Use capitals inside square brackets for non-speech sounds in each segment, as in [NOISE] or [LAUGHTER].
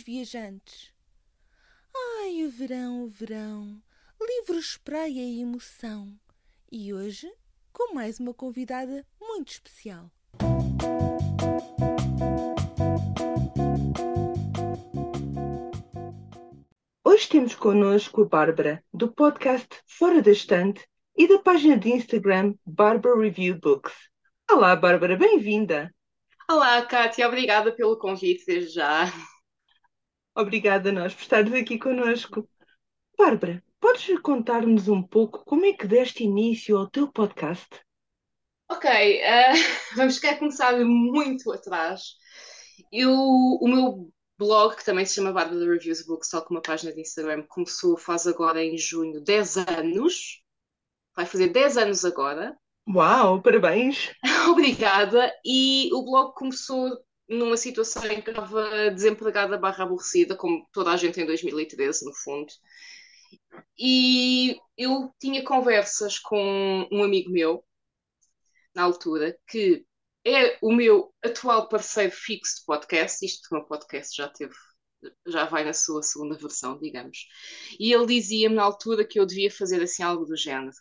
Saudações, viajantes! Ai, o verão, o verão! Livros, praia e emoção! E hoje, com mais uma convidada muito especial. Hoje temos connosco a Bárbara, do podcast Fora da Estante e da página de Instagram Barbara Review Books. Olá, Bárbara, bem-vinda! Olá, Kátia, obrigada pelo convite desde já. Obrigada a nós por estares aqui connosco. Bárbara, podes contar-nos um pouco como é que deste início ao teu podcast? Ok, uh, [LAUGHS] vamos querer começar muito atrás. Eu, o meu blog, que também se chama Bárbara Reviews Books, tal como a página de Instagram, começou faz agora em junho 10 anos. Vai fazer 10 anos agora. Uau, parabéns! [LAUGHS] Obrigada. E o blog começou numa situação em que estava desempregada barra aborrecida, como toda a gente em 2013, no fundo. E eu tinha conversas com um amigo meu, na altura, que é o meu atual parceiro fixo de podcast. Isto que o meu podcast já teve, já vai na sua segunda versão, digamos. E ele dizia-me na altura que eu devia fazer assim algo do género.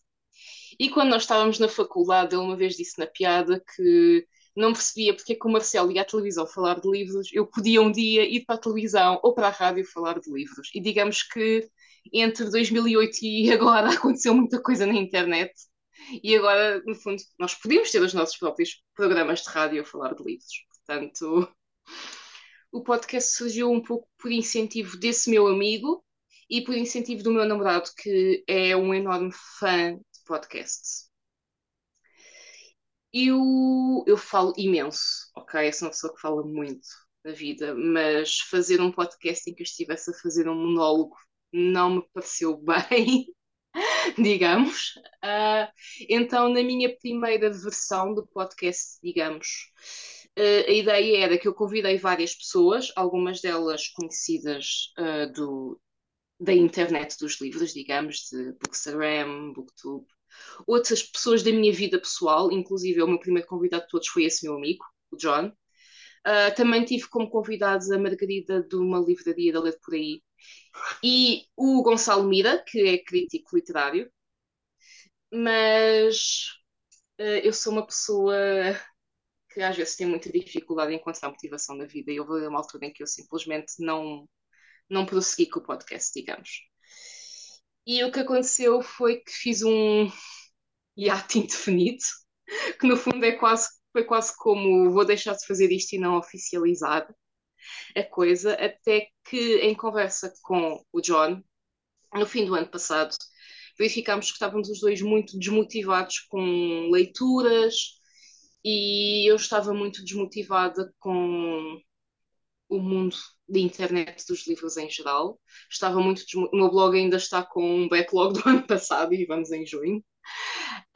E quando nós estávamos na faculdade, ele uma vez disse na piada que não percebia porque é que o Marcelo ia à televisão falar de livros, eu podia um dia ir para a televisão ou para a rádio falar de livros. E digamos que entre 2008 e [LAUGHS] agora aconteceu muita coisa na internet. E agora, no fundo, nós podíamos ter os nossos próprios programas de rádio a falar de livros. Portanto, [LAUGHS] o podcast surgiu um pouco por incentivo desse meu amigo e por incentivo do meu namorado, que é um enorme fã de podcasts. Eu, eu falo imenso, ok? Eu sou uma pessoa que fala muito na vida, mas fazer um podcast em que eu estivesse a fazer um monólogo não me pareceu [LAUGHS] bem, digamos. Uh, então, na minha primeira versão do podcast, digamos, uh, a ideia era que eu convidei várias pessoas, algumas delas conhecidas uh, do, da internet dos livros, digamos, de Bookstagram, Booktube, outras pessoas da minha vida pessoal, inclusive o meu primeiro convidado de todos foi esse meu amigo, o John. Uh, também tive como convidados a Margarida de uma livraria da Ler Por Aí e o Gonçalo Mira, que é crítico literário. Mas uh, eu sou uma pessoa que às vezes tem muita dificuldade em encontrar motivação na vida e houve uma altura em que eu simplesmente não, não prossegui com o podcast, digamos. E o que aconteceu foi que fiz um hiato indefinido, que no fundo é quase, foi quase como vou deixar de fazer isto e não oficializar a coisa, até que em conversa com o John, no fim do ano passado, verificámos que estávamos os dois muito desmotivados com leituras e eu estava muito desmotivada com o mundo da internet dos livros em geral. Estava muito. O meu blog ainda está com um backlog [LAUGHS] do ano passado e vamos em junho.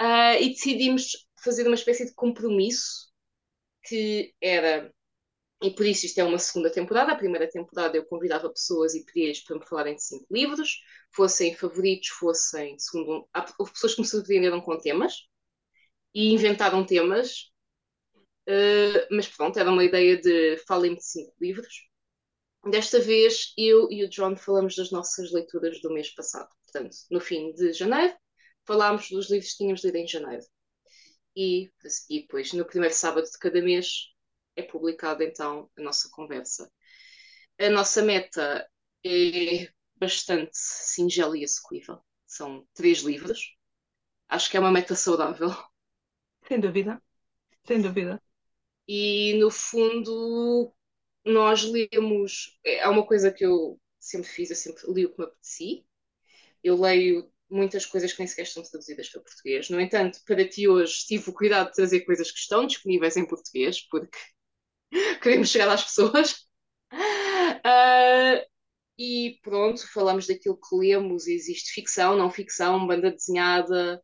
Uh, e decidimos fazer uma espécie de compromisso que era. E por isso isto é uma segunda temporada. A primeira temporada eu convidava pessoas e pedia-lhes para me falarem de cinco livros, fossem favoritos, fossem. Segundo, houve pessoas que me surpreenderam com temas e inventaram temas Uh, mas pronto, era uma ideia de falem de cinco livros. Desta vez, eu e o John falamos das nossas leituras do mês passado. Portanto, no fim de janeiro, falámos dos livros que tínhamos lido em janeiro. E, e depois, no primeiro sábado de cada mês, é publicada então a nossa conversa. A nossa meta é bastante singela e execuível. São três livros. Acho que é uma meta saudável. Sem dúvida. Sem dúvida e no fundo nós lemos, é uma coisa que eu sempre fiz, eu sempre li o que me apeteci. Eu leio muitas coisas que nem sequer estão traduzidas para português. No entanto, para ti hoje tive o cuidado de trazer coisas que estão disponíveis em português, porque [LAUGHS] queremos chegar às pessoas. Uh, [LAUGHS] e pronto, falamos daquilo que lemos. Existe ficção, não ficção, banda desenhada,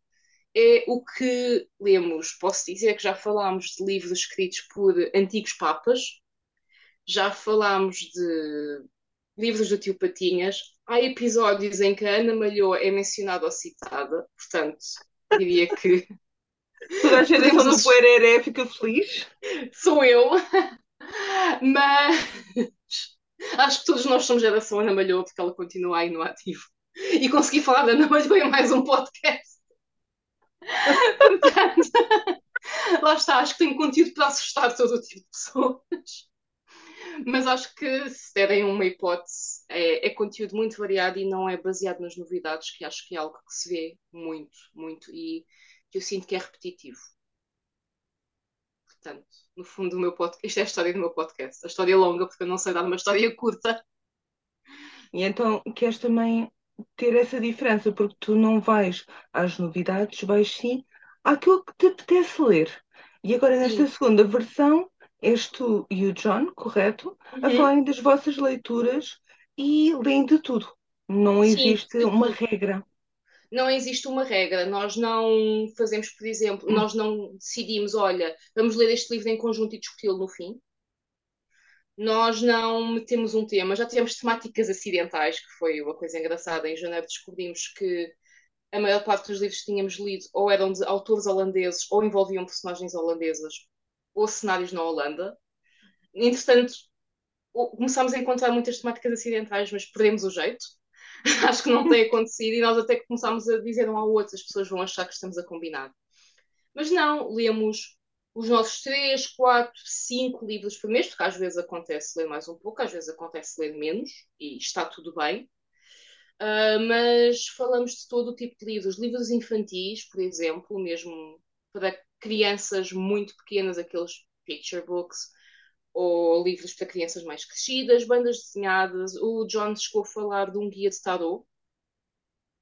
é o que lemos. Posso dizer que já falámos de livros escritos por antigos papas, já falámos de livros do tio Patinhas. Há episódios em que a Ana Malhou é mencionada ou citada, portanto, diria que. [LAUGHS] Toda a gente quando o Poereré fica feliz. Sou eu. Mas Acho que todos nós somos geração Ana Malhou, porque ela continua aí no ativo. E consegui falar da Ana Malhou em mais um podcast. Portanto, [LAUGHS] lá está, acho que tenho conteúdo para assustar todo o tipo de pessoas. Mas acho que se derem uma hipótese, é, é, conteúdo muito variado e não é baseado nas novidades, que acho que é algo que se vê muito, muito e que eu sinto que é repetitivo. Portanto, no fundo, o meu podcast, isto é a história do meu podcast. A história é longa, porque eu não sei dar uma história [LAUGHS] curta. E então queres também ter essa diferença, porque tu não vais às novidades, vais sim àquilo que te apetece ler. E agora, nesta sim. segunda versão, és tu e o John, correto? Uhum. A falarem das vossas leituras e leem de tudo. Não existe sim, uma regra não existe uma regra. Nós não fazemos, por exemplo, hum. nós não decidimos, olha, vamos ler este livro em conjunto e discuti-lo no fim. Nós não metemos um tema. Já tivemos temáticas acidentais, que foi uma coisa engraçada. Em janeiro descobrimos que a maior parte dos livros que tínhamos lido ou eram de autores holandeses ou envolviam personagens holandesas ou cenários na Holanda. Entretanto, começámos a encontrar muitas temáticas acidentais, mas perdemos o jeito [LAUGHS] acho que não tem acontecido e nós até que começámos a dizer um ao outro, as pessoas vão achar que estamos a combinar. Mas não, lemos os nossos três, quatro, cinco livros por mês, porque às vezes acontece ler mais um pouco, às vezes acontece ler menos, e está tudo bem. Uh, mas falamos de todo o tipo de livros. Livros infantis, por exemplo, mesmo para crianças muito pequenas, aqueles picture books, ou livros para crianças mais crescidas, bandas desenhadas. O John chegou a falar de um guia de tarot.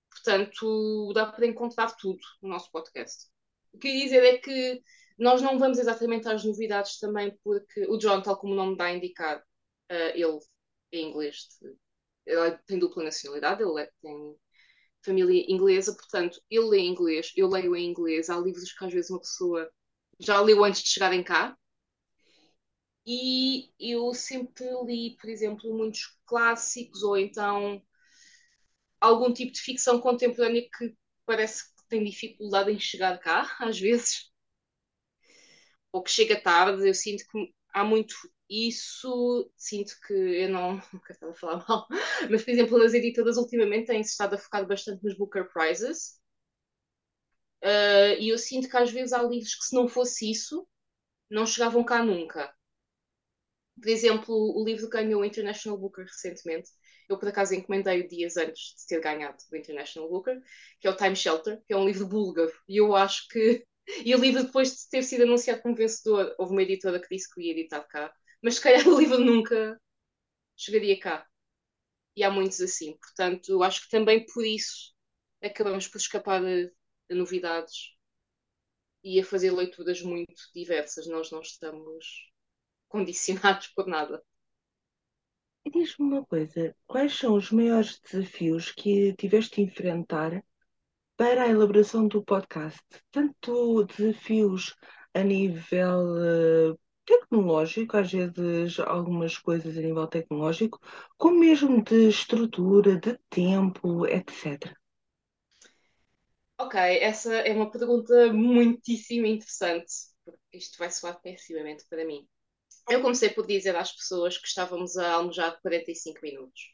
Portanto, dá para encontrar tudo no nosso podcast. O que eu ia dizer é que nós não vamos exatamente às novidades também, porque o John, tal como o nome dá a indicar, uh, ele é inglês, de, ele tem dupla nacionalidade, ele é, tem família inglesa, portanto, ele lê inglês, eu leio em inglês. Há livros que às vezes uma pessoa já leu antes de chegarem cá, e eu sempre li, por exemplo, muitos clássicos ou então algum tipo de ficção contemporânea que parece que tem dificuldade em chegar cá, [LAUGHS] às vezes, ou que chega tarde. Eu sinto que há muito isso, sinto que eu não, [LAUGHS] nunca estava a falar mal, mas por exemplo, as editoras ultimamente têm-se estado a focar bastante nos Booker Prizes. Uh, e eu sinto que às vezes há livros que, se não fosse isso, não chegavam cá nunca. Por exemplo, o livro ganhou o International Booker recentemente. Eu, por acaso, encomendei dias antes de ter ganhado o International Booker, que é o Time Shelter, que é um livro búlgaro. E eu acho que. E o livro, depois de ter sido anunciado como vencedor, houve uma editora que disse que ia editar cá. Mas se calhar [LAUGHS] o livro nunca chegaria cá. E há muitos assim. Portanto, acho que também por isso acabamos por escapar de novidades e a fazer leituras muito diversas. Nós não estamos [LAUGHS] condicionados por nada. Diz-me uma coisa, quais são os maiores desafios que tiveste de enfrentar para a elaboração do podcast? Tanto desafios a nível uh, tecnológico, às vezes algumas coisas a nível tecnológico, como mesmo de estrutura, de tempo, etc. Ok, essa é uma pergunta muitíssimo interessante, porque isto vai soar pessimamente para mim eu comecei por dizer às pessoas que estávamos a almojar 45 minutos.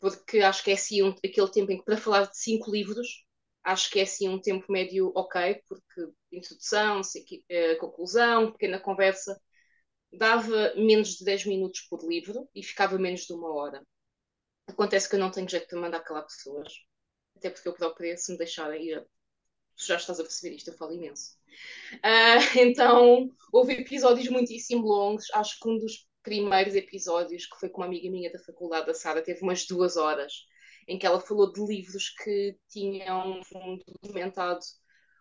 Porque acho que é assim um, aquele tempo em que, para falar de cinco livros, acho que é assim um tempo médio ok, porque introdução, eh, conclusão, pequena conversa, dava menos de 10 minutos por livro e ficava menos de uma hora. Acontece que eu não tenho jeito de mandar calar pessoas, até porque eu própria, se me deixarem ir, já estás a perceber isto, eu falo imenso. Uh, [LAUGHS] então, houve episódios muitíssimo longos. Acho que um dos primeiros episódios, que foi com uma amiga minha da faculdade, a Sara, teve umas duas horas, em que ela falou de livros que tinham documentado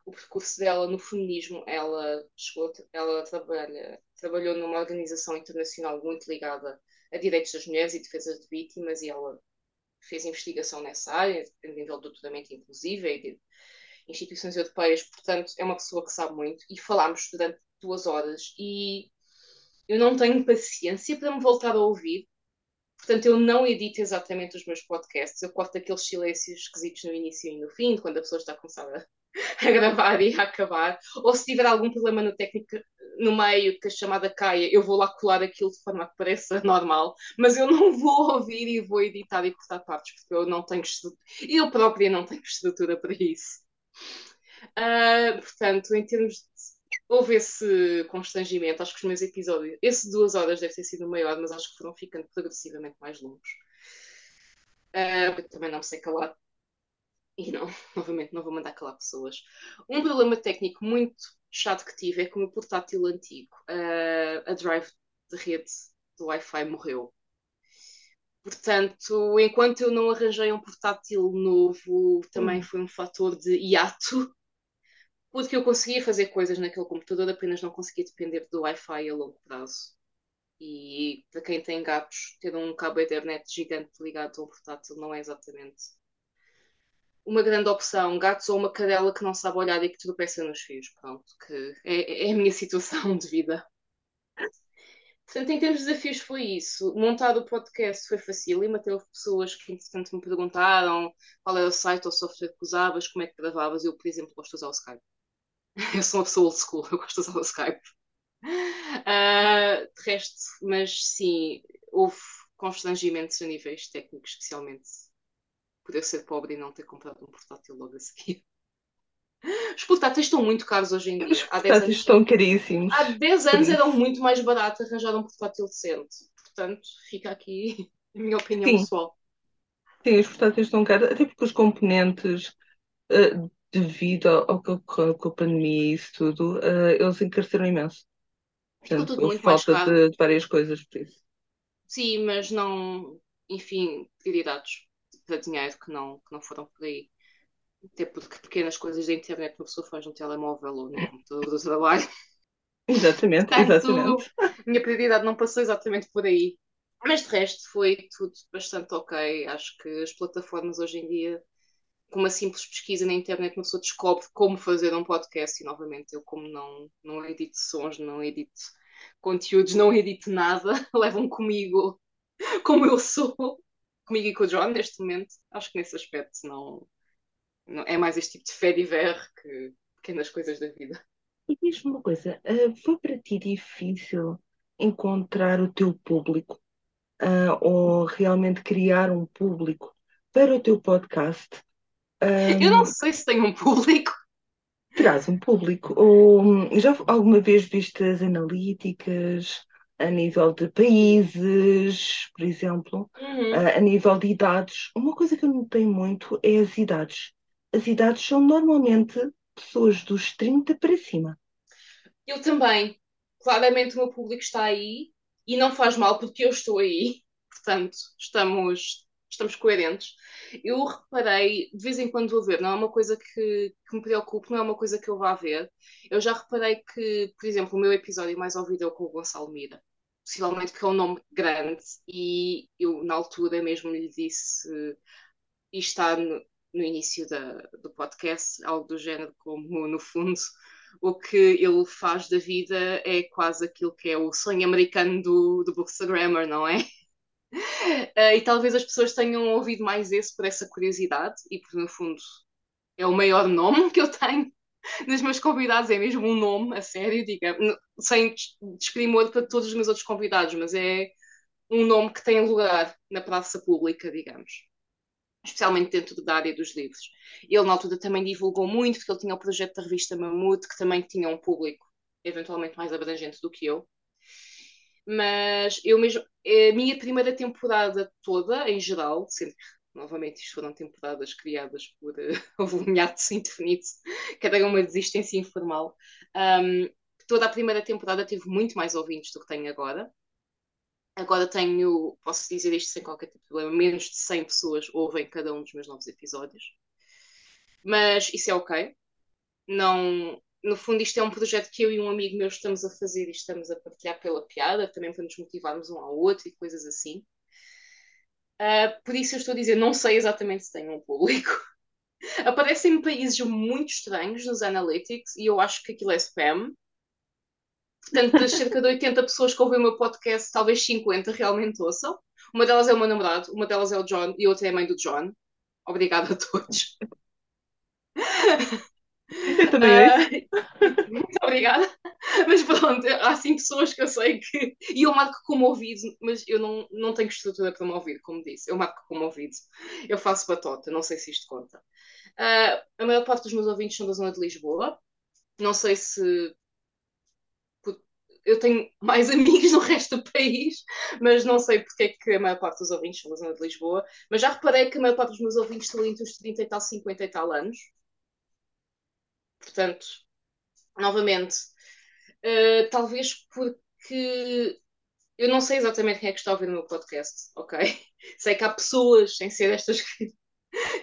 o percurso dela no feminismo. Ela, chegou, ela trabalha, trabalhou numa organização internacional muito ligada a direitos das mulheres e defesa de vítimas, e ela fez investigação nessa área, a nível de doutoramento inclusive, e instituições europeias, portanto, é uma pessoa que sabe muito. E falámos durante duas horas e eu não tenho paciência para me voltar a ouvir, Portanto, eu não edito exatamente os meus podcasts, eu corto aqueles silêncios esquisitos no início e no fim, quando a pessoa está a começar a, a gravar e a acabar. Ou se tiver algum problema no técnico no meio que a chamada caia, eu vou lá colar aquilo de forma que pareça [LAUGHS] normal, mas eu não vou ouvir e vou editar e cortar partes, porque eu não tenho eu própria não tenho estrutura para isso. Uh, portanto, em termos houve esse constrangimento. Acho que os meus episódios, esse duas horas deve ter sido o maior, mas acho que foram ficando progressivamente mais longos. Uh, eu também não me sei calar. E não, [LAUGHS] novamente, não vou mandar calar pessoas. Um problema técnico muito chato que tive é que o meu portátil antigo, uh, a drive de rede do Wi-Fi morreu. Portanto, enquanto eu não arranjei um portátil novo, também hum. foi um fator de hiato porque eu conseguia fazer coisas naquele computador, apenas não conseguia depender do Wi-Fi a longo prazo. E para quem tem gatos, ter um cabo Ethernet gigante ligado a um portátil não é exatamente uma grande opção. Gatos ou uma cadela que não sabe olhar e que tropeça nos fios. Pronto, que é, é a minha [LAUGHS] situação de vida. Portanto, em termos de desafios foi isso. Montar o podcast foi fácil e houve pessoas que, entretanto, me perguntaram qual era o site ou software que usavas, como é que gravavas. Eu, por exemplo, gosto de usar o Skype. [LAUGHS] Eu sou uma pessoa old school, eu gosto de usar o Skype. Uh, de resto, mas sim, houve constrangimentos a níveis técnicos, especialmente por eu ser pobre e não ter comprado um portátil logo a seguir. [LAUGHS] Os portáteis estão muito caros hoje em dia. Os portáteis anos, estão caríssimos. Há 10 anos eram muito mais barato arranjar um portátil decente. Portanto, fica aqui [LAUGHS] a minha opinião Sim. pessoal. Sim, os portáteis estão caros, até porque os componentes uh, devido ao que ocorreu com a pandemia e isso tudo, uh, eles encareceram imenso. Portanto, houve falta de, de, várias coisas por isso. Sim, mas não, enfim, prioridades para dinheiro que não, que não foram por aí. Até porque pequenas coisas da internet uma pessoa faz no telemóvel ou no computador do trabalho. Exatamente, Portanto, exatamente. Minha prioridade não passou exatamente por aí. Mas de resto foi tudo bastante ok. Acho que as plataformas hoje em dia com uma simples pesquisa na internet uma pessoa descobre como fazer um podcast e novamente eu como não, não edito sons, não edito conteúdos, não edito nada, [LAUGHS] levam comigo [LAUGHS] como eu sou, comigo e com o John neste momento, acho que nesse aspecto não, não é mais este tipo de fé de ver que pequenas coisas da vida. E diz-me uma coisa, uh, foi para ti difícil encontrar o teu público uh, ou realmente criar um público para o teu podcast? Eu não sei se tem um público. Terás um público. Ou já alguma vez viste as analíticas a nível de países, por exemplo, uhum. a, a nível de idades? Uma coisa que eu notei muito é as idades. As idades são normalmente pessoas dos 30 para cima. Eu também. Claramente o meu público está aí e não faz mal porque eu estou aí. Portanto, estamos estamos coerentes. Eu reparei, de vez em quando vou ver, não é uma coisa que, que me preocupe, não é uma coisa que eu vá ver. Eu já reparei que, por exemplo, o meu episódio mais ouvido é o com o Gonçalo Mira. Possivelmente que é um nome grande e eu, na altura, mesmo lhe disse, e está no, no início da, do podcast, algo do género como, no fundo, o que ele faz da vida é quase aquilo que é o sonho americano do, do Bookstagrammer, não é? Uh, [LAUGHS] e talvez as pessoas tenham ouvido mais esse por essa curiosidade e porque no fundo é o maior nome [LAUGHS] que eu tenho nos meus convidados, é mesmo um nome, a sério, diga, sem desprimor para todos os meus outros convidados, mas é um nome que tem lugar na praça pública, digamos. Especialmente dentro da área dos livros. Ele, na altura, também divulgou muito, porque ele tinha o projeto da revista Mamute, que também tinha um público eventualmente mais abrangente do que eu. Mas eu mesmo, a minha primeira temporada toda, em geral, sempre novamente isto foram temporadas criadas por uh, [LAUGHS] houve um hiato que era uma desistência informal. Um, toda a primeira temporada teve muito mais ouvintes do que tenho agora. Agora tenho, posso dizer isto sem qualquer tipo problema, menos de 100 pessoas ouvem cada um dos meus novos episódios. Mas isso é ok. Não, no fundo, isto é um projeto que eu e um amigo meu estamos a fazer e estamos a partilhar pela piada, também para nos motivarmos um ao outro e coisas assim. Uh, por isso eu estou a dizer, não sei exatamente se tem um público. [LAUGHS] Aparecem países muito estranhos nos analytics e eu acho que aquilo é spam. Portanto, das cerca de 80 [LAUGHS] pessoas que ouvem o meu podcast, talvez 50 realmente ouçam. Uma delas é o meu namorado, uma delas é o John e outra é a mãe do John. Obrigada a todos. [LAUGHS] Eu também uh, Muito obrigada. Mas pronto, há cinco pessoas que eu sei que. E eu marco como ouvido, mas eu não, não tenho estrutura para me ouvir, como disse. Eu marco como ouvido. Eu faço batota, não sei se isto conta. Uh, a maior parte dos meus ouvintes são da zona de Lisboa. Não sei se. Eu tenho mais [LAUGHS] amigos no resto do país, mas não sei porque é que a maior parte dos ouvintes são da zona de Lisboa. Mas já reparei que a maior parte dos meus ouvintes estão entre os 30 e tal, 50 e tal anos. Portanto, novamente, uh, talvez porque eu não sei exatamente quem é que está a ouvir o meu podcast, ok? [LAUGHS] Sei que há pessoas, sem ser estas que,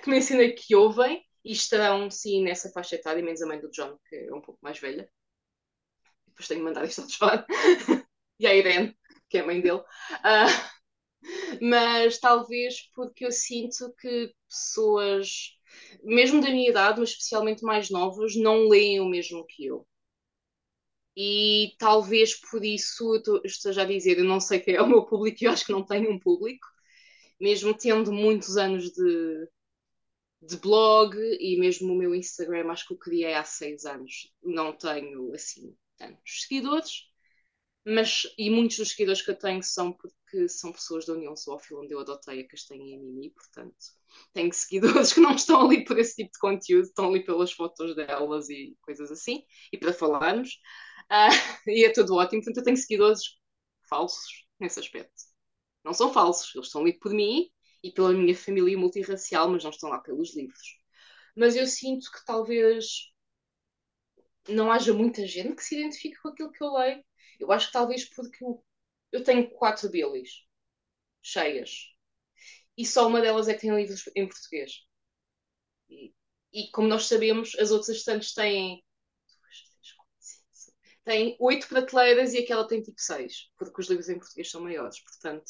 que mencionei, que ouvem e estarão, sim, nessa faixa etária, menos a mãe do John, que é um pouco mais velha. Depois tenho que mandar isto ao John. [LAUGHS] e a Irene, que é a mãe dele. Uh, mas talvez porque eu sinto que pessoas mesmo da minha idade, mas especialmente mais novos, não leem o mesmo que eu. E talvez por isso eu esteja a dizer, eu não sei quem é o meu público, eu acho que não tenho um público, mesmo tendo muitos anos de, de blog e mesmo o meu Instagram, acho que eu criei há seis anos. Não tenho assim tantos seguidores, mas e muitos dos seguidores que eu tenho são porque são pessoas da União Zoófila, onde eu adotei a castanha e a Mimi, portanto tenho seguidores [LAUGHS] que não estão ali por esse tipo de conteúdo, estão ali pelas fotos delas e coisas assim, e para falarmos. Uh, [LAUGHS] e é tudo ótimo. Portanto, eu tenho seguidores falsos nesse aspecto. Não são falsos, eles estão ali por mim e pela minha família multirracial, mas não estão lá pelos livros. Mas eu sinto que talvez não haja muita gente que se identifique com aquilo que eu leio. Eu acho que talvez porque eu, eu tenho quatro bilis cheias e só uma delas é que tem livros em português. E, e como nós sabemos, as outras estantes têm tem oito prateleiras e aquela tem tipo seis, porque os livros em português são maiores. Portanto,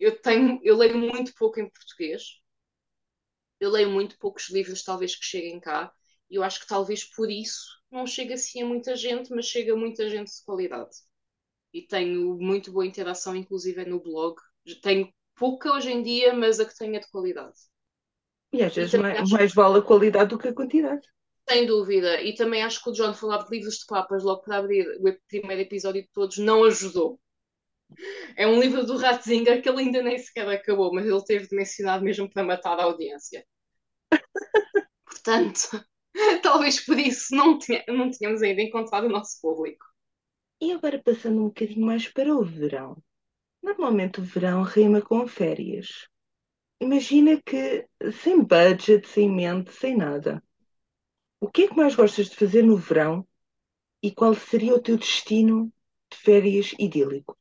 eu tenho, eu leio muito pouco em português. Eu leio muito poucos livros, talvez que cheguem cá. E eu acho que talvez por isso não chega assim a muita gente, mas chega a muita gente de qualidade. E tenho muito boa interação, inclusive no blog. Tenho pouca hoje em dia, mas a que tenha de qualidade. E às vezes mais, acho... mais, vale a qualidade do que a quantidade. Sem dúvida. E também acho que o John falar de livros de papas logo para abrir o primeiro episódio de todos não ajudou. É um livro do Ratzinger que ele ainda nem sequer acabou, mas ele teve de mencionar mesmo para matar a audiência. [LAUGHS] Portanto, [LAUGHS] talvez por isso não, tinha, não tínhamos ainda encontrado o nosso público. E agora passando um bocadinho mais para o verão. Normalmente o verão rima com férias. Imagina que sem budget, sem mente, sem nada. O que é que mais gostas de fazer no verão e qual seria o teu destino de férias idílico?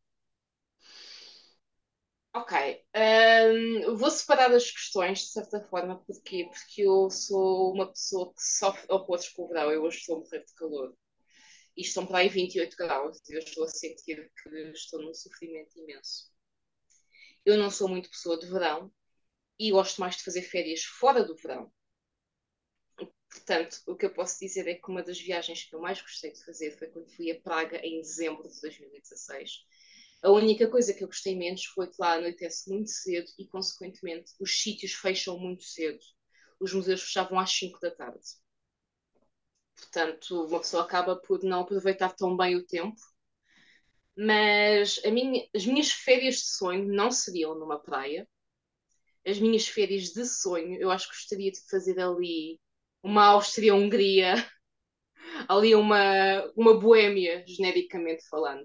Ok, um, vou separar as questões de certa forma, porquê? Porque eu sou uma pessoa que sofre opostos com o verão, eu hoje estou a morrer de calor e estão para aí 28 graus, eu estou a sentir que estou num sofrimento imenso. Eu não sou muito pessoa de verão e gosto mais de fazer férias fora do verão. Portanto, o que eu posso dizer é que uma das viagens que eu mais gostei de fazer foi quando fui a Praga em dezembro de 2016. A única coisa que eu gostei menos foi que lá anoitece muito cedo e, consequentemente, os sítios fecham muito cedo. Os museus fechavam às 5 da tarde. Portanto, uma pessoa acaba por não aproveitar tão bem o tempo. Mas minha, as minhas férias de sonho não seriam numa praia. As minhas férias de sonho, eu acho que gostaria de fazer ali uma Áustria-Hungria, [LAUGHS] ali uma, uma Boémia, genericamente falando.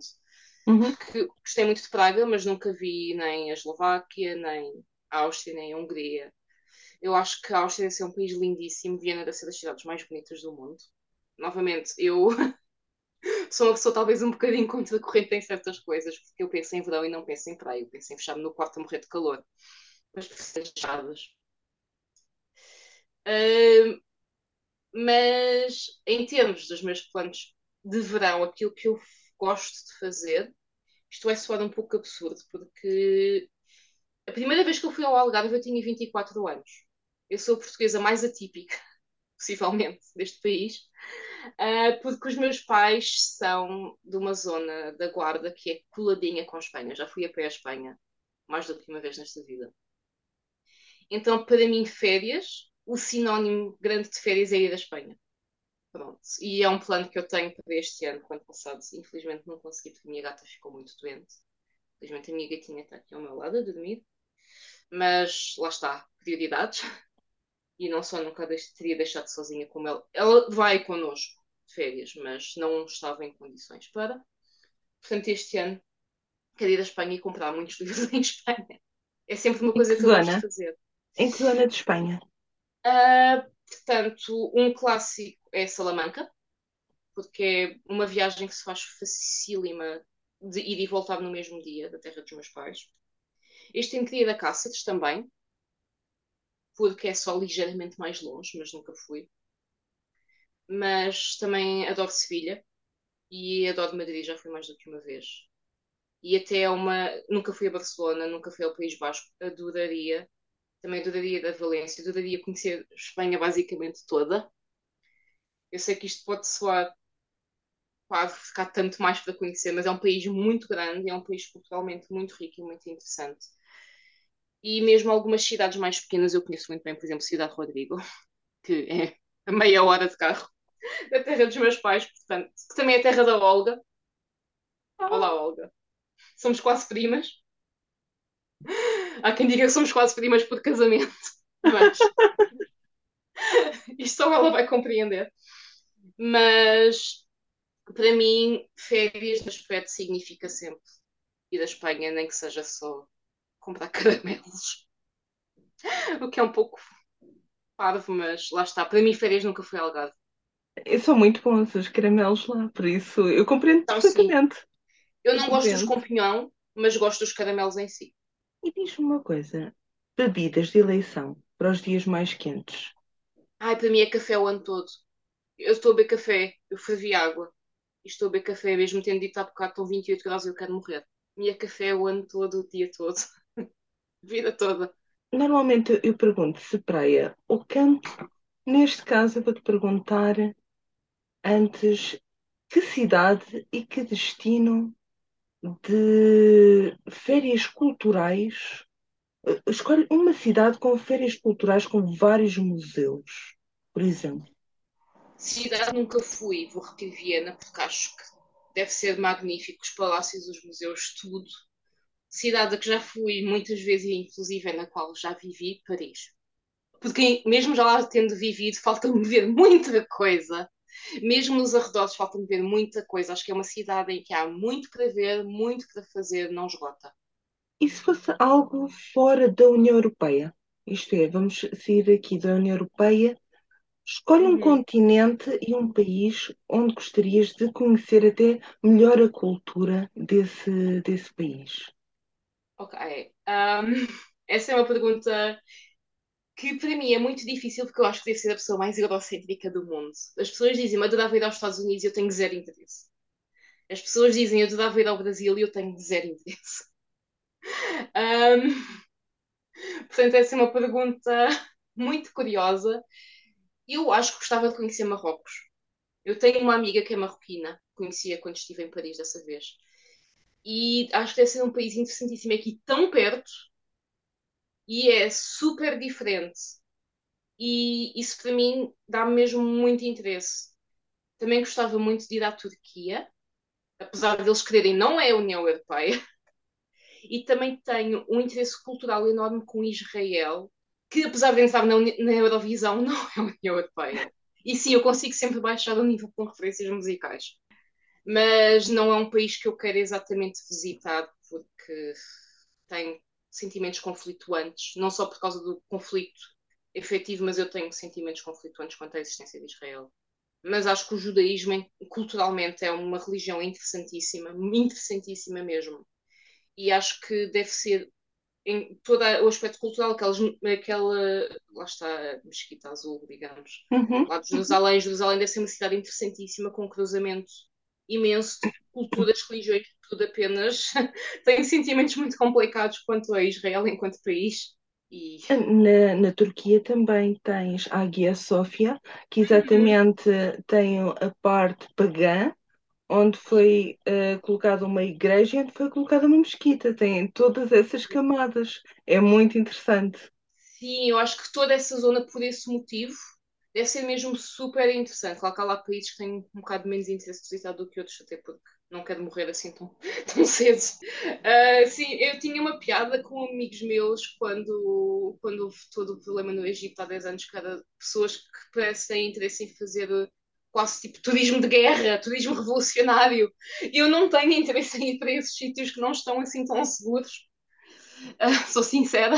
Uhum. Que gostei muito de Praga, mas nunca vi nem a Eslováquia, nem a Áustria, nem a Hungria. Eu acho que a Áustria deve ser um país lindíssimo, Viena deve ser das cidades mais bonitas do mundo novamente, eu [LAUGHS] sou uma pessoa talvez um bocadinho contra a corrente em certas coisas, porque eu penso em verão e não penso em praia, eu penso em fechar-me no quarto a morrer de calor. Mas fechadas. Uh, mas em termos dos meus planos de verão, aquilo que eu gosto de fazer, isto é soar um pouco absurdo, porque a primeira vez que eu fui ao Algarve eu tinha 24 anos. Eu sou a portuguesa mais atípica, [LAUGHS] possivelmente, deste país. Uh, porque os meus pais são de uma zona da Guarda que é coladinha com a Espanha. Já fui a pé à Espanha. mais do que uma vez nesta vida. Então, para mim, férias, o sinónimo grande de férias é ir à Espanha. Pronto. E é um plano que eu tenho para este ano, quando passado. Infelizmente não consegui, porque a minha gata ficou muito doente. Infelizmente a minha gatinha está aqui ao meu lado a dormir. Mas lá está, prioridades. E não só nunca teria deixado sozinha como ela. Ela vai connosco de férias, mas não estava em condições para. Portanto, este ano quero ir à Espanha e comprar muitos [LAUGHS] livros em Espanha. É sempre uma coisa que, que eu gosto de fazer. Em que zona de Espanha? Uh, portanto, um clássico é Salamanca, porque é uma viagem que se faz facílima de ir e voltar no mesmo dia da terra dos meus pais. Este em Cria da Cáceres também, porque é só ligeiramente mais longe, mas nunca fui. Mas também adoro Sevilha e adoro Madrid, já fui mais do que uma vez. E até uma. Nunca fui a Barcelona, nunca fui ao País Basco, adoraria também adoraria da Valência, adoraria conhecer Espanha basicamente toda. Eu sei que isto pode soar quase ficar tanto mais para conhecer, mas é um país muito grande, é um país culturalmente muito rico e muito interessante. E mesmo algumas cidades mais pequenas eu conheço muito bem, por exemplo, Cidade Rodrigo, [LAUGHS] que é a meia hora de carro [LAUGHS] da terra dos meus pais, portanto, que também é a terra da Olga. Olá, Olga. Somos quase primas. Há quem diga que somos quase primas por casamento, [LAUGHS] mas isto só ela vai compreender. Mas para mim, férias no aspecto significa sempre ir à Espanha, nem que seja só comprar [LAUGHS] caramelos. O que é um pouco parvo, mas lá está. Para mim, férias nunca foi Algarve. São muito bons os caramelos lá, por isso eu compreendo então, perfeitamente. Sim. Eu não eu gosto dos com pinhão, mas gosto dos caramelos em si. E diz-me uma coisa: bebidas de eleição para os dias mais quentes? Ai, para mim é café o ano todo. Eu estou a beber café, eu fervi água. E estou a beber café, mesmo tendo dito há bocado estão 28 graus e eu quero morrer. E é café o ano todo, o dia todo. Vida toda. Normalmente eu pergunto se praia ou campo. Neste caso eu vou-te perguntar antes que cidade e que destino de férias culturais. Escolhe uma cidade com férias culturais com vários museus, por exemplo. Cidade nunca fui, vou repetir Viena, porque acho que deve ser magnífico, os palácios, os museus, tudo. Cidade a que já fui muitas vezes e inclusive é na qual já vivi, Paris. Porque mesmo já lá tendo vivido, falta-me ver [LAUGHS] muita coisa mesmo nos arredores falta-me ver muita coisa. Acho que é uma cidade em que há muito para ver, muito para fazer, não esgota. E se fosse algo fora da União Europeia? Isto é, vamos sair aqui da União Europeia. Escolhe um uhum. continente e um país onde gostarias de conhecer até melhor a cultura desse, desse país. Ok. Um, [LAUGHS] essa é uma pergunta que para mim é muito difícil porque eu acho que devo ser a pessoa mais egocêntrica do mundo. As pessoas dizem, eu adorava ir aos Estados Unidos e eu tenho zero interesse. As pessoas dizem, eu adorava ir ao Brasil e eu tenho zero interesse. [LAUGHS] Um, portanto, essa é uma pergunta [LAUGHS] muito curiosa. Eu acho que gostava de conhecer Marrocos. Eu tenho uma amiga que é marroquina, conhecia quando estive em Paris dessa vez. E acho que deve ser um país interessantíssimo aqui, tão perto, e é super diferente. E isso para mim dá-me mesmo muito interesse. Também gostava muito de ir à Turquia, apesar de eles quererem, não é a União Europeia. E também tenho um interesse cultural enorme com Israel, que apesar de entrar na, na Eurovisão, [LAUGHS] não é a União Europeia. E sim, eu consigo sempre baixar o nível com referências musicais. Mas não é um país que eu quero exatamente visitar, porque tem sentimentos conflituantes, não só por causa do conflito efetivo, mas eu tenho sentimentos conflituantes quanto à existência de Israel. Mas acho que o judaísmo, culturalmente, é uma religião interessantíssima, interessantíssima mesmo. E acho que deve ser, em todo o aspecto cultural, aquelas, aquela, lá está a Mesquita Azul, digamos, uhum. lá de Jerusalém. Jerusalém deve ser uma cidade interessantíssima, com um cruzamento imenso de culturas, religiões, tudo apenas. [LAUGHS] Tenho sentimentos muito complicados quanto a Israel enquanto país. E... Na, na Turquia também tens a Hagia Sofia, que exatamente tem a parte pagã, onde foi uh, colocada uma igreja e onde foi colocada uma mesquita. Tem todas essas camadas. É muito interessante. Sim, eu acho que toda essa zona, por esse motivo, deve ser mesmo super interessante. Claro que há lá países que têm um bocado menos interesse visitado do que outros, até porque não quero morrer assim tão, [LAUGHS] tão cedo. Uh, sim, eu tinha uma piada com amigos meus quando, quando houve todo o problema no Egito há 10 anos, era pessoas que parecem ter interesse em fazer quase tipo turismo de guerra, turismo revolucionário. Eu não tenho interesse em ir para esses sítios que não estão assim tão seguros. Uh, sou sincera.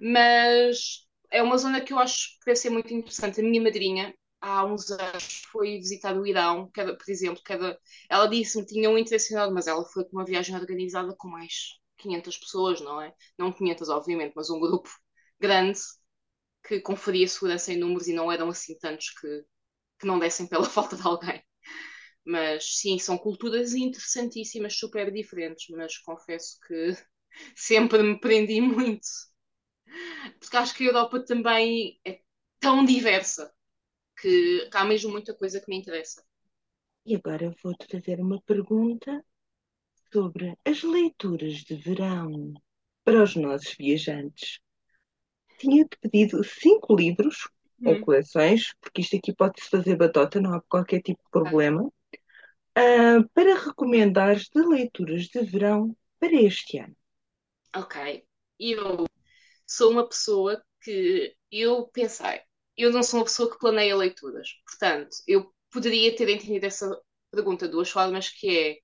Mas é uma zona que eu acho que deve ser muito interessante. A minha madrinha, há uns anos, foi visitar o Irão, era, por exemplo, era, ela disse-me que tinha um interesse enorme, mas ela foi com uma viagem organizada com mais 500 pessoas, não é? Não 500, obviamente, mas um grupo grande que conferia segurança em números e não eram assim tantos que, que não dessem pela [LAUGHS] falta de alguém. Mas sim, são culturas interessantíssimas, super diferentes, mas confesso que [LAUGHS] sempre me prendi muito porque acho que a Europa também é tão diversa que há mesmo muita coisa que me interessa. E agora vou-te fazer uma pergunta sobre as leituras de verão para os nossos viajantes. Tinha-te pedido cinco livros hum. ou coleções, porque isto aqui pode-se fazer batota, não há qualquer tipo de problema, uh, para recomendares de leituras de verão para este ano. Ok. Eu sou uma pessoa que eu pensei, eu não sou uma pessoa que planeia leituras. Portanto, eu poderia ter entendido essa pergunta de duas formas, que é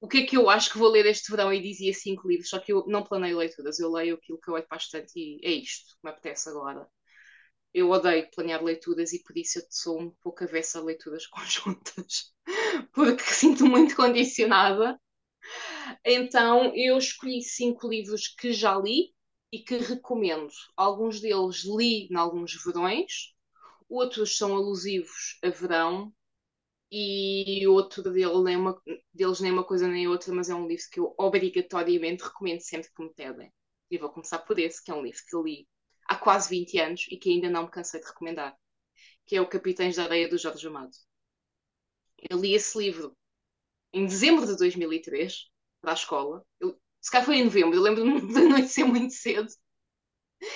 o que é que eu acho que vou ler este verão e dizia cinco livros, só que eu não planeio leituras, eu leio aquilo que eu leio bastante e é isto que me apetece agora. Eu odeio planear leituras e por isso eu sou um pouco avessa a leituras [LAUGHS] conjuntas, porque sinto muito condicionada. Então eu escolhi cinco livros que já li e que recomendo. Alguns deles li em alguns verões, outros são alusivos a verão e outro dele nem uma, deles nem uma coisa nem outra, mas é um livro que eu obrigatoriamente recomendo sempre que me pedem. E vou começar por esse, que é um livro que li há quase 20 anos e que ainda não me cansei de recomendar, que é o Capitães da Areia do Jorge Amado. Eu li esse livro em dezembro de 2003 para a escola. Eu se calhar foi em novembro, eu lembro-me [LAUGHS] de anoitecer muito cedo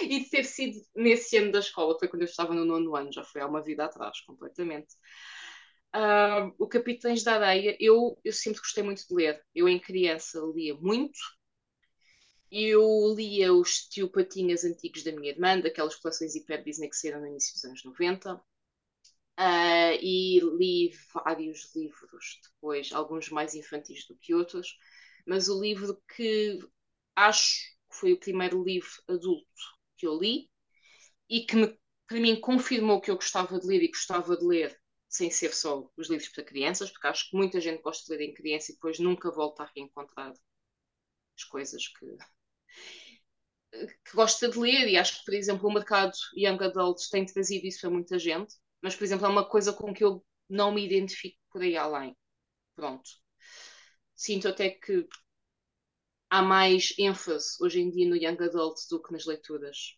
e de ter sido nesse ano da escola, foi quando eu estava no nono ano, já foi há uma vida atrás, completamente. Uh, o Capitães da Areia, eu, eu sempre gostei muito de ler. Eu, em criança, lia muito. Eu lia os tio Patinhas antigos da minha irmã, daquelas coleções hiper Disney que saíram no início dos anos 90. Uh, ah, e li vários livros depois, alguns mais infantis do que outros mas o livro que acho que foi o primeiro livro adulto que eu li e que me, para mim confirmou que eu gostava de ler e gostava de ler sem ser só os livros para crianças, porque acho que muita gente gosta de ler em criança e depois nunca volta a reencontrar as coisas que, que gosta de ler. E acho que, por exemplo, o mercado Young Adults tem trazido isso para muita gente, mas, por exemplo, é uma coisa com que eu não me identifico por aí além. Pronto sinto até que há mais ênfase hoje em dia no young adult do que nas leituras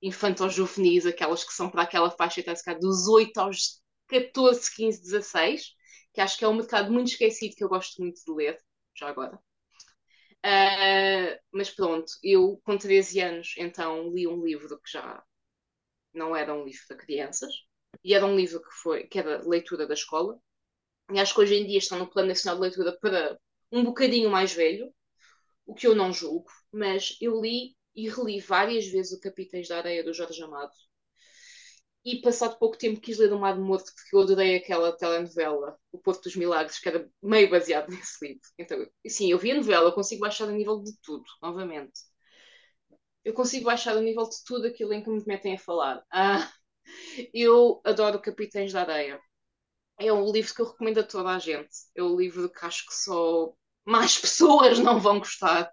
infanto-juvenis, aquelas que são para aquela faixa etária dos 8 aos 14, 15, 16, que acho que é um mercado muito esquecido que eu gosto muito de ler, já agora. Uh, mas pronto, eu com 13 anos então li um livro que já não era um livro para crianças, e era um livro que, foi, que era leitura da escola, e acho que hoje em dia está no Plano Nacional de Leitura para um bocadinho mais velho, o que eu não julgo, mas eu li e reli várias vezes o Capitães da Areia do Jorge Amado. E passado pouco tempo quis ler o Mar Morto porque eu adorei aquela telenovela, O Porto dos Milagres, que era meio baseado [LAUGHS] nesse livro. Então, sim, eu vi a novela, eu consigo baixar a nível de tudo, novamente. Eu consigo baixar a nível de tudo aquilo em que me metem a falar. Ah, eu adoro Capitães da Areia é um livro que eu recomendo a toda a gente. É um livro que acho que só mais [LAUGHS] pessoas não vão gostar.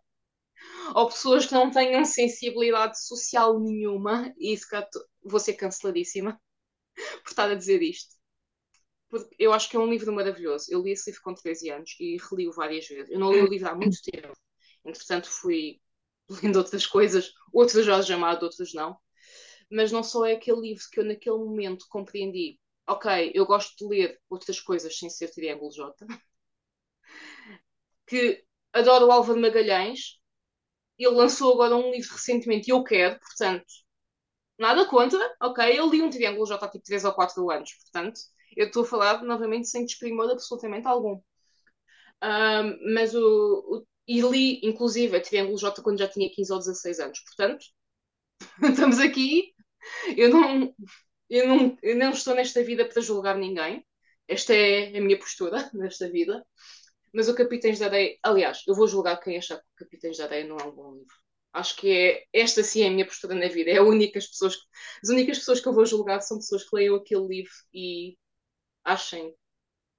Ou pessoas que não tenham sensibilidade social nenhuma. E que vou ser canceladíssima [LAUGHS] por estar a dizer isto. Porque eu acho que é um livro maravilhoso. Eu li esse livro com 13 anos e reli-o várias vezes. Eu não li o livro há muito tempo. Entretanto, fui lendo outras coisas, outros Jorge Amado, outros não. Mas não só é aquele livro que eu naquele momento compreendi ok, eu gosto de ler outras coisas sem ser Triângulo J, [LAUGHS] que adoro o Álvaro Magalhães, ele lançou agora um livro recentemente e eu quero, portanto, nada contra, ok, eu li um Triângulo J há tipo 3 ou 4 anos, portanto, eu estou a falar novamente sem desprimor absolutamente algum. Um, mas o, o, e li, inclusive, a Triângulo J quando já tinha 15 ou 16 anos, portanto, [LAUGHS] estamos aqui. Eu não, eu, não, eu não estou nesta vida para julgar ninguém. Esta é a minha postura [LAUGHS] nesta vida. Mas o Capitães da Areia, aliás, eu vou julgar quem achar que o Capitães da Areia não é um bom livro. Acho que é esta sim é a minha postura na vida. É a única pessoas, as únicas pessoas que eu vou julgar são pessoas que leiam aquele livro e achem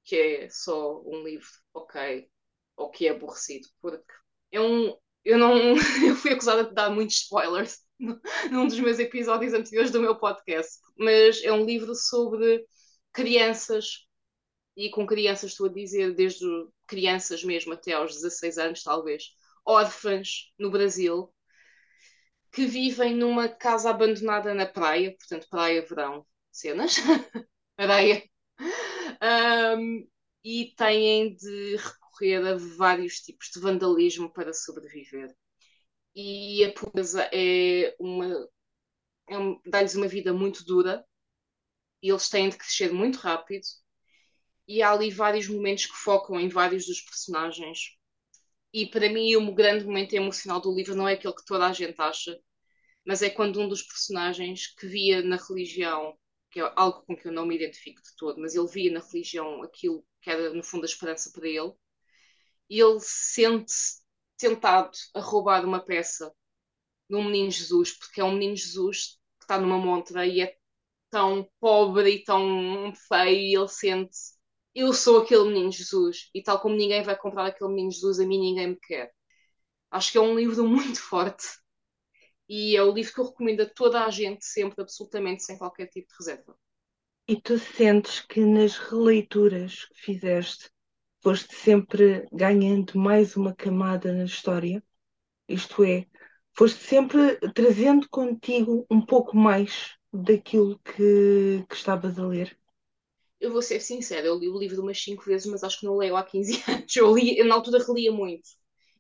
que é só um livro, ok, ou que é aborrecido, porque é um. Eu não. [LAUGHS] Eu fui acusada de dar muitos spoilers [LAUGHS] num dos meus episódios anteriores do meu podcast, mas é um livro sobre crianças, e com crianças estou a dizer desde crianças mesmo até aos 16 anos, talvez, órfãs no Brasil, que vivem numa casa abandonada na praia, portanto, praia, verão, cenas, [LAUGHS] areia, um, e têm de recorrer a vários tipos de vandalismo para sobreviver. E a pobreza é uma. É um, dá-lhes uma vida muito dura e eles têm de crescer muito rápido. E há ali vários momentos que focam em vários dos personagens. E para mim, o grande momento emocional do livro não é aquele que toda a gente acha, mas é quando um dos personagens que via na religião que é algo com que eu não me identifico de todo, mas ele via na religião aquilo que era, no fundo, a esperança para ele, e ele sente-se tentado a roubar uma peça de um menino Jesus, porque é um menino Jesus que está numa montra e é tão pobre e tão feio, e ele sente eu sou aquele menino Jesus, e tal como ninguém vai comprar aquele menino Jesus, a mim ninguém me quer. Acho que é um livro muito forte e é o livro que eu recomendo a toda a gente, sempre, absolutamente, sem qualquer tipo de reserva. E tu sentes que nas releituras que fizeste foste sempre ganhando mais uma camada na história? Isto é, foste sempre trazendo contigo um pouco mais daquilo que, que estavas a ler? Eu vou ser sincera, eu li o livro umas 5 vezes, mas acho que não leio há 15 [LAUGHS] anos. Eu, li, eu na altura relia muito.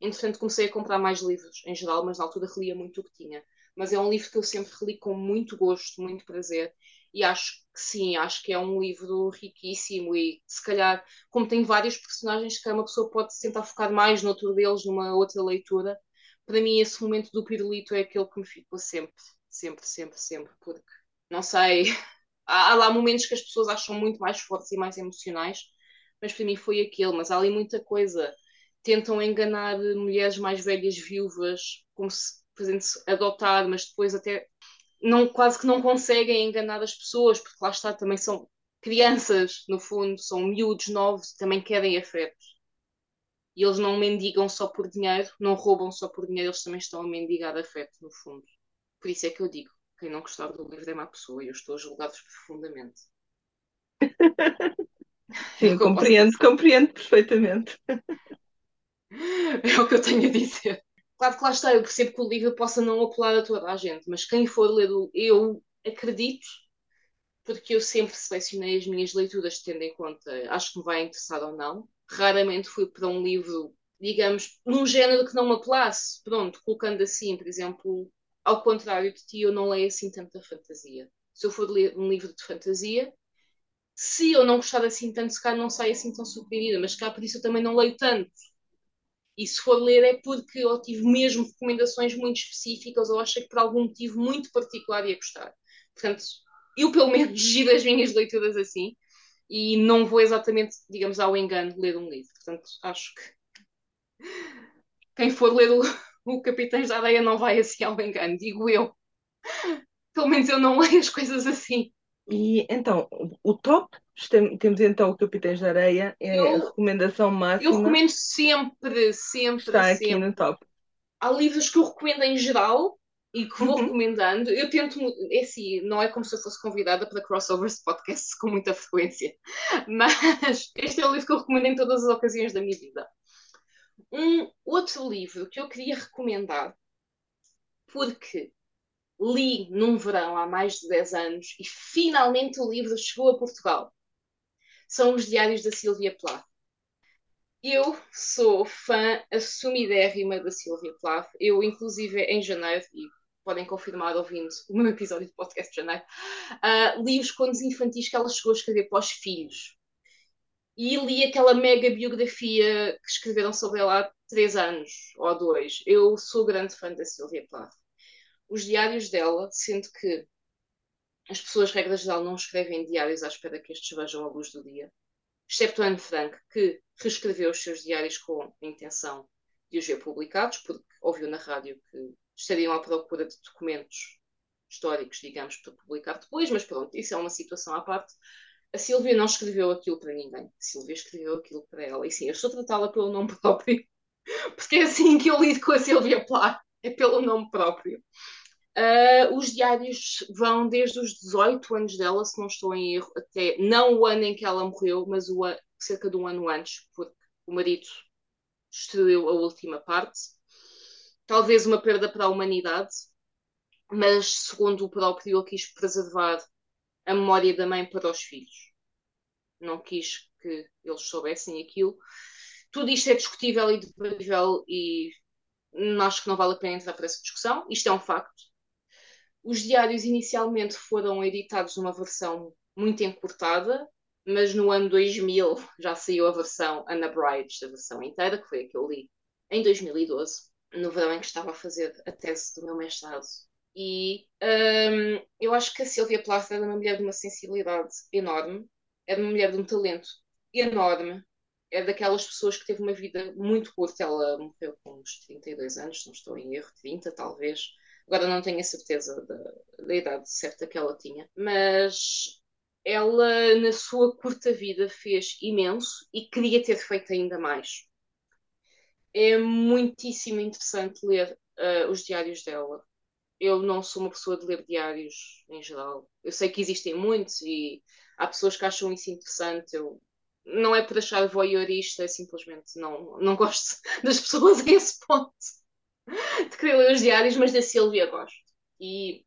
Entretanto, comecei a comprar mais livros em geral, mas na altura relia muito o que tinha. Mas é um livro que eu sempre reli com muito gosto, muito prazer. E acho que sim, acho que é um livro riquíssimo e se calhar, como tem vários personagens que uma pessoa pode tentar focar mais no outro deles numa outra leitura, para mim esse momento do pirulito é aquele que me ficou sempre, sempre, sempre, sempre, porque não sei, [LAUGHS] há, lá momentos que as pessoas acham muito mais fortes e mais emocionais, mas para mim foi aquele, mas há ali muita coisa. Tentam enganar mulheres mais velhas viúvas, como se fazendo-se adotar, mas depois até não, quase que não conseguem enganar as pessoas, porque lá está, também são crianças, no fundo, são miúdos novos, também querem afetos. E eles não mendigam só por dinheiro, não roubam só por dinheiro, eles também estão a mendigar afeto, no fundo. Por isso é que eu digo, quem não gostar do livro é má pessoa, e eu estou a julgá-los profundamente. [LAUGHS] Sim, compreendo, compreendo perfeitamente. [LAUGHS] É o que eu tenho a dizer. Claro que lá está, eu percebo que o livro possa não apelar a toda a gente, mas quem for ler, eu acredito, porque eu sempre selecionei as minhas leituras tendo em conta, acho que me vai interessar ou não. Raramente fui para um livro, digamos, num género que não me apelasse. Pronto, colocando assim, por exemplo, ao contrário de ti, eu não leio assim tanta fantasia. Se eu for ler um livro de fantasia, se eu não gostar assim tanto, se calhar não sai assim tão surpreendida, mas cá por isso eu também não leio tanto e se for ler é porque eu tive mesmo recomendações muito específicas ou achei que por algum motivo muito particular ia gostar. Portanto, eu pelo menos [LAUGHS] giro as minhas leituras assim e não vou exatamente, digamos, ao engano ler um livro. Portanto, acho que quem for ler o, [LAUGHS] o Capitães da Areia não vai assim ao engano, digo eu. Pelo menos eu não leio as coisas assim. E então, o top, temos então o Capitães da Areia, é eu, a recomendação máxima. Eu recomendo sempre, sempre, Está sempre. aqui no top. Há livros que eu recomendo em geral e que vou uhum. recomendando. Eu tento, é assim, não é como se eu fosse convidada para crossovers podcasts com muita frequência, [LAUGHS] mas este é o livro que eu recomendo em todas as ocasiões da minha vida. Um outro livro que eu queria recomendar, porque li num verão há mais de 10 anos e finalmente o livro chegou a Portugal. São os Diários da Silvia Plath. Eu sou fã assumidérrima da Silvia Plath. Eu, inclusive, em janeiro, e podem confirmar ouvindo o meu episódio de podcast de janeiro, uh, li os contos infantis que ela chegou a escrever para os filhos. E li aquela mega biografia que escreveram sobre ela há três anos ou dois. Eu sou grande fã da Silvia Plath. Os diários dela, sendo que as pessoas, regra geral, não escrevem diários à espera que estes vejam a luz do dia, excepto Anne Frank, que reescreveu os seus diários com a intenção de os ver publicados, porque ouviu na rádio que estariam à procura de documentos históricos, digamos, para publicar depois, mas pronto, isso é uma situação à parte. A Silvia não escreveu aquilo para ninguém. A Silvia escreveu aquilo para ela. E sim, eu estou a tratá-la pelo nome [LAUGHS] próprio, porque é assim que eu lido com a Silvia Plath, é pelo nome próprio. Uh, os diários vão desde os 18 anos dela, se não estou em erro, até não o ano em que ela morreu, mas o, cerca de um ano antes, porque o marido destruiu a última parte. Talvez uma perda para a humanidade, mas segundo o próprio, ele quis preservar a memória da mãe para os filhos. Não quis que eles soubessem aquilo. Tudo isto é discutível e debatível e acho que não vale a pena entrar para essa discussão. Isto é um facto os diários inicialmente foram editados numa versão muito encurtada, mas no ano 2000 já saiu a versão unabridged, a versão inteira, que foi a que eu li em 2012, no verão em que estava a fazer a tese do meu mestrado. E um, eu acho que a Sylvia Plath era uma mulher de uma sensibilidade enorme, era uma mulher de um talento enorme, é daquelas pessoas que teve uma vida muito curta. Ela morreu com uns 32 anos, não estou em erro, 30 talvez. Agora não tenho a certeza da, da idade certa que ela tinha, mas ela, na sua curta vida, fez imenso e queria ter feito ainda mais. É muitíssimo interessante ler uh, os diários dela. Eu não sou uma pessoa de ler diários em geral. Eu sei que existem muitos e há pessoas que acham isso interessante. Eu, não é por achar voyeurista, é simplesmente não, não gosto [LAUGHS] das pessoas a esse ponto de querer ler os diários, mas da Silvia gosto. E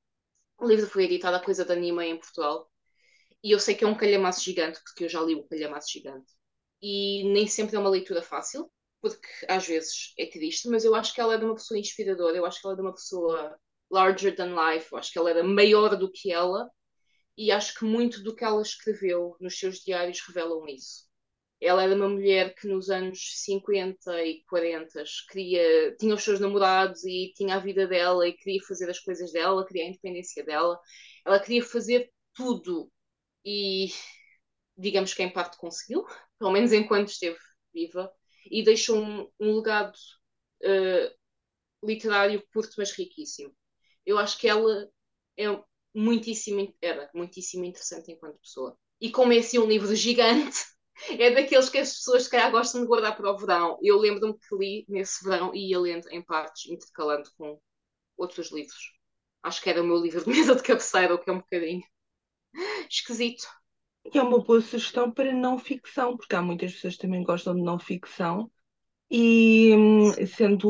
o livro foi editado a coisa da Anima em Portugal. E eu sei que é um calhamaço gigante, porque eu já li o calhamaço gigante. E nem sempre é uma leitura fácil, porque às vezes é triste, mas eu acho que ela é de uma pessoa inspiradora, eu acho que ela é de uma pessoa larger than life, eu acho que ela era maior do que ela, e acho que muito do que ela escreveu nos seus diários revelam isso. Ela era uma mulher que nos anos 50 e 40 queria, tinha os seus namorados e tinha a vida dela e queria fazer as coisas dela, queria a independência dela. Ela queria fazer tudo e digamos que em parte conseguiu, pelo menos enquanto esteve viva, e deixou um, um legado uh, literário curto, mas riquíssimo. Eu acho que ela é muitíssimo, era muitíssimo interessante enquanto pessoa. E como é assim um livro gigante, [LAUGHS] [LAUGHS] é daqueles que as pessoas se calhar gostam de guardar para o verão. Eu lembro-me que li nesse verão e ia lendo em partes, intercalando com outros livros. Acho que era o meu livro de [LAUGHS] mesa de cabeceira, o que é um bocadinho [LAUGHS] esquisito. E é uma boa sugestão para não ficção, porque há muitas pessoas que também gostam de não ficção. E hum, sendo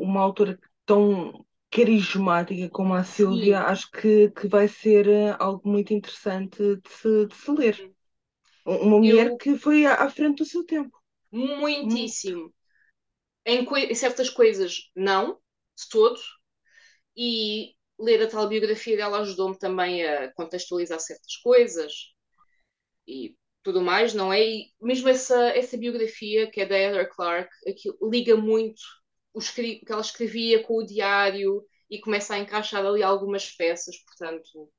uma autora tão carismática como a Silvia, Sim. acho que, que vai ser eh, algo muito interessante de se, de se ler. Uma mulher eu... que foi à, frente do seu tempo. Muitíssimo. Em, em certas coisas, não, de todo. E ler a tal biografia dela ajudou-me também a contextualizar certas coisas e tudo mais, não é? E mesmo essa, essa biografia, que é da Heather Clark, aquilo, liga muito o que ela escrevia com o diário e começa a encaixar ali algumas peças, portanto,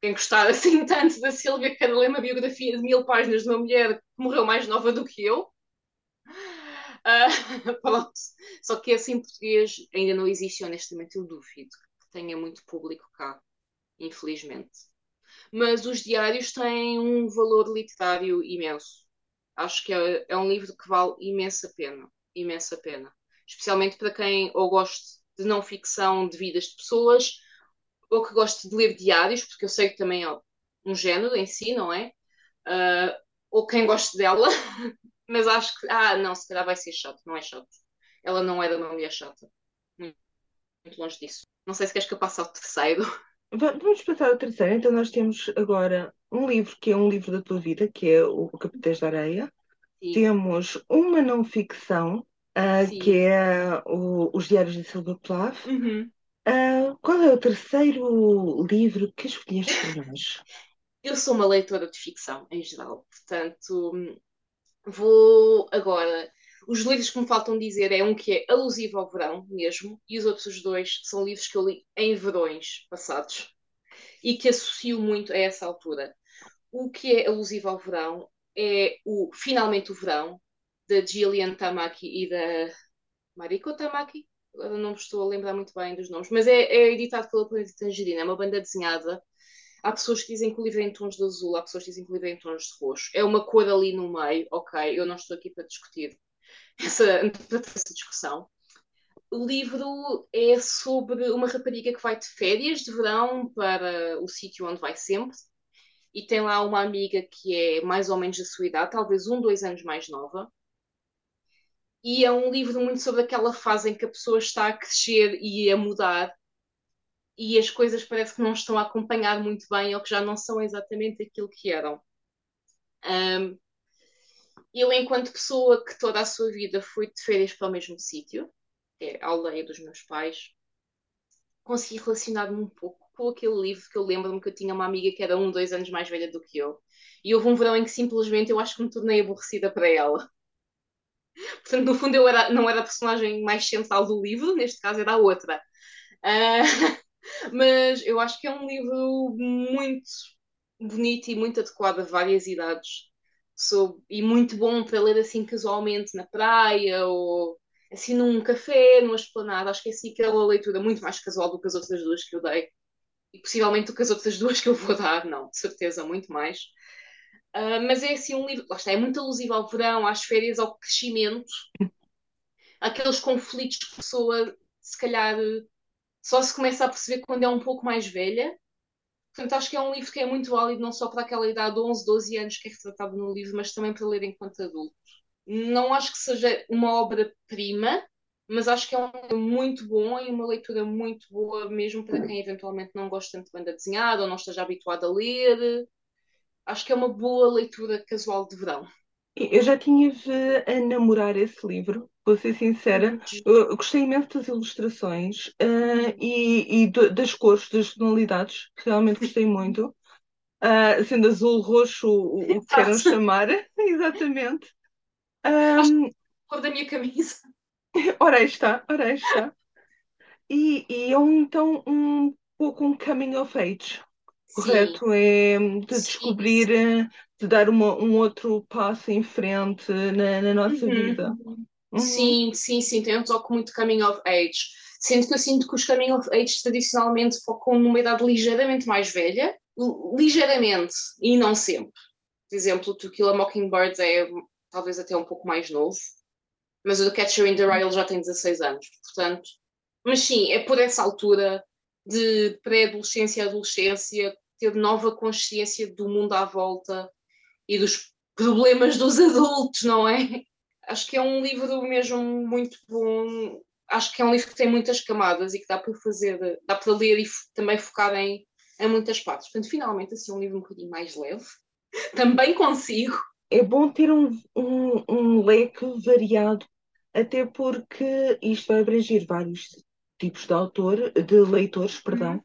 quem gostar [LAUGHS] assim tanto da Silvia que ler uma biografia de mil páginas de uma mulher que morreu mais nova do que eu. Uh, [LAUGHS] pronto. Só que esse em português ainda não existe, honestamente, eu duvido que tenha muito público cá, infelizmente. Mas os diários têm um valor literário imenso. Acho que é, é um livro que vale imensa pena. Imensa pena. Especialmente para quem ou goste de não ficção de vidas de pessoas ou que goste de ler diários, porque eu sei que também é um género em si, não é? Uh, ou quem goste dela, [LAUGHS] mas acho que, ah, não, se calhar vai ser chato, não é chato. Ela não era uma mulher chata, muito, muito longe disso. Não sei se queres que eu passe ao terceiro. Vamos passar ao terceiro. Então, nós temos agora um livro que é um livro da tua vida, que é o Capitães da Areia. Sim. Temos uma não ficção, uh, que é o, Os Diários de Silva Plath. Uhum. Uh, qual é o terceiro livro que escolheste para nós? Eu sou uma leitora de ficção, em geral, portanto, vou agora. Os livros que me faltam dizer é um que é alusivo ao verão mesmo, e os outros dois são livros que eu li em verões passados e que associo muito a essa altura. O que é alusivo ao verão é o Finalmente o Verão, da Gillian Tamaki e da Mariko Tamaki. Agora não me estou a lembrar muito bem dos nomes, mas é, é editado pela Planeta Tangerina, é uma banda desenhada. Há pessoas que dizem que o livro é em tons de azul, há pessoas que dizem que o livro é em tons de roxo. É uma cor ali no meio, ok, eu não estou aqui para discutir essa, [LAUGHS] essa discussão. O livro é sobre uma rapariga que vai de férias de verão para o sítio onde vai sempre e tem lá uma amiga que é mais ou menos da sua idade, talvez um, dois anos mais nova. E é um livro muito sobre aquela fase em que a pessoa está a crescer e a mudar e as coisas parece que não estão a acompanhar muito bem ou que já não são exatamente aquilo que eram. Um, eu, enquanto pessoa que toda a sua vida foi de férias para o mesmo sítio, é a aldeia dos meus pais, consegui relacionar-me um pouco com aquele livro que eu lembro-me que eu tinha uma amiga que era um, dois anos mais velha do que eu. E houve um verão em que simplesmente eu acho que me tornei aborrecida para ela. Portanto, no fundo, eu era, não era a personagem mais central do livro, neste caso era a outra. Uh, [LAUGHS] mas eu acho que é um livro muito bonito e muito adequado a várias idades. E muito bom para ler assim casualmente na praia ou assim num café, numa esplanada. Acho que é assim aquela leitura muito mais casual do que as outras duas que eu dei. E possivelmente do que as outras duas que eu vou dar, não, de certeza, muito mais. Uh, mas é assim um livro, lá está, é muito alusivo ao verão, às férias, ao crescimento, aqueles conflitos que a pessoa se calhar só se começa a perceber quando é um pouco mais velha. Portanto, acho que é um livro que é muito válido não só para aquela idade de 11, 12 anos que é retratado no livro, mas também para ler enquanto adulto. Não acho que seja uma obra-prima, mas acho que é um livro muito bom e uma leitura muito boa, mesmo para quem eventualmente não gosta tanto de banda desenhada ou não esteja habituado a ler. Acho que é uma boa leitura casual de verão. Eu já tinha a namorar esse livro, vou ser sincera. Eu gostei imenso das ilustrações uh, e, e do, das cores, das tonalidades, realmente gostei muito. Uh, sendo azul, roxo, o, o que queiram chamar, [LAUGHS] exatamente. Um, cor da minha camisa. [LAUGHS] Ora aí está, ora aí está. E, e é um, então um pouco um coming of age, correto? É de descobrir, de dar uma, um outro passo em frente na, na nossa uhum. vida. Uhum. Sim, sim, sim, tem um toque muito coming of age. Sendo que eu sinto que os coming of age tradicionalmente focam numa idade ligeiramente mais velha, ligeiramente, e não sempre. Por exemplo, To Kill a Mockingbird é talvez até um pouco mais novo, mas o The Catcher in the Rye já tem 16 anos, portanto. Mas sim, é por essa altura de pré-adolescência adolescência, ter nova consciência do mundo à volta e dos problemas dos adultos, não é? Acho que é um livro mesmo muito bom. Acho que é um livro que tem muitas camadas e que dá para fazer, dá para ler e também focar em, em muitas partes. Portanto, finalmente, assim, um livro um bocadinho mais leve. [LAUGHS] Também consigo. É bom ter um, um, um leque variado até porque isto vai abranger vários tipos de autor, de leitores, perdão, uhum.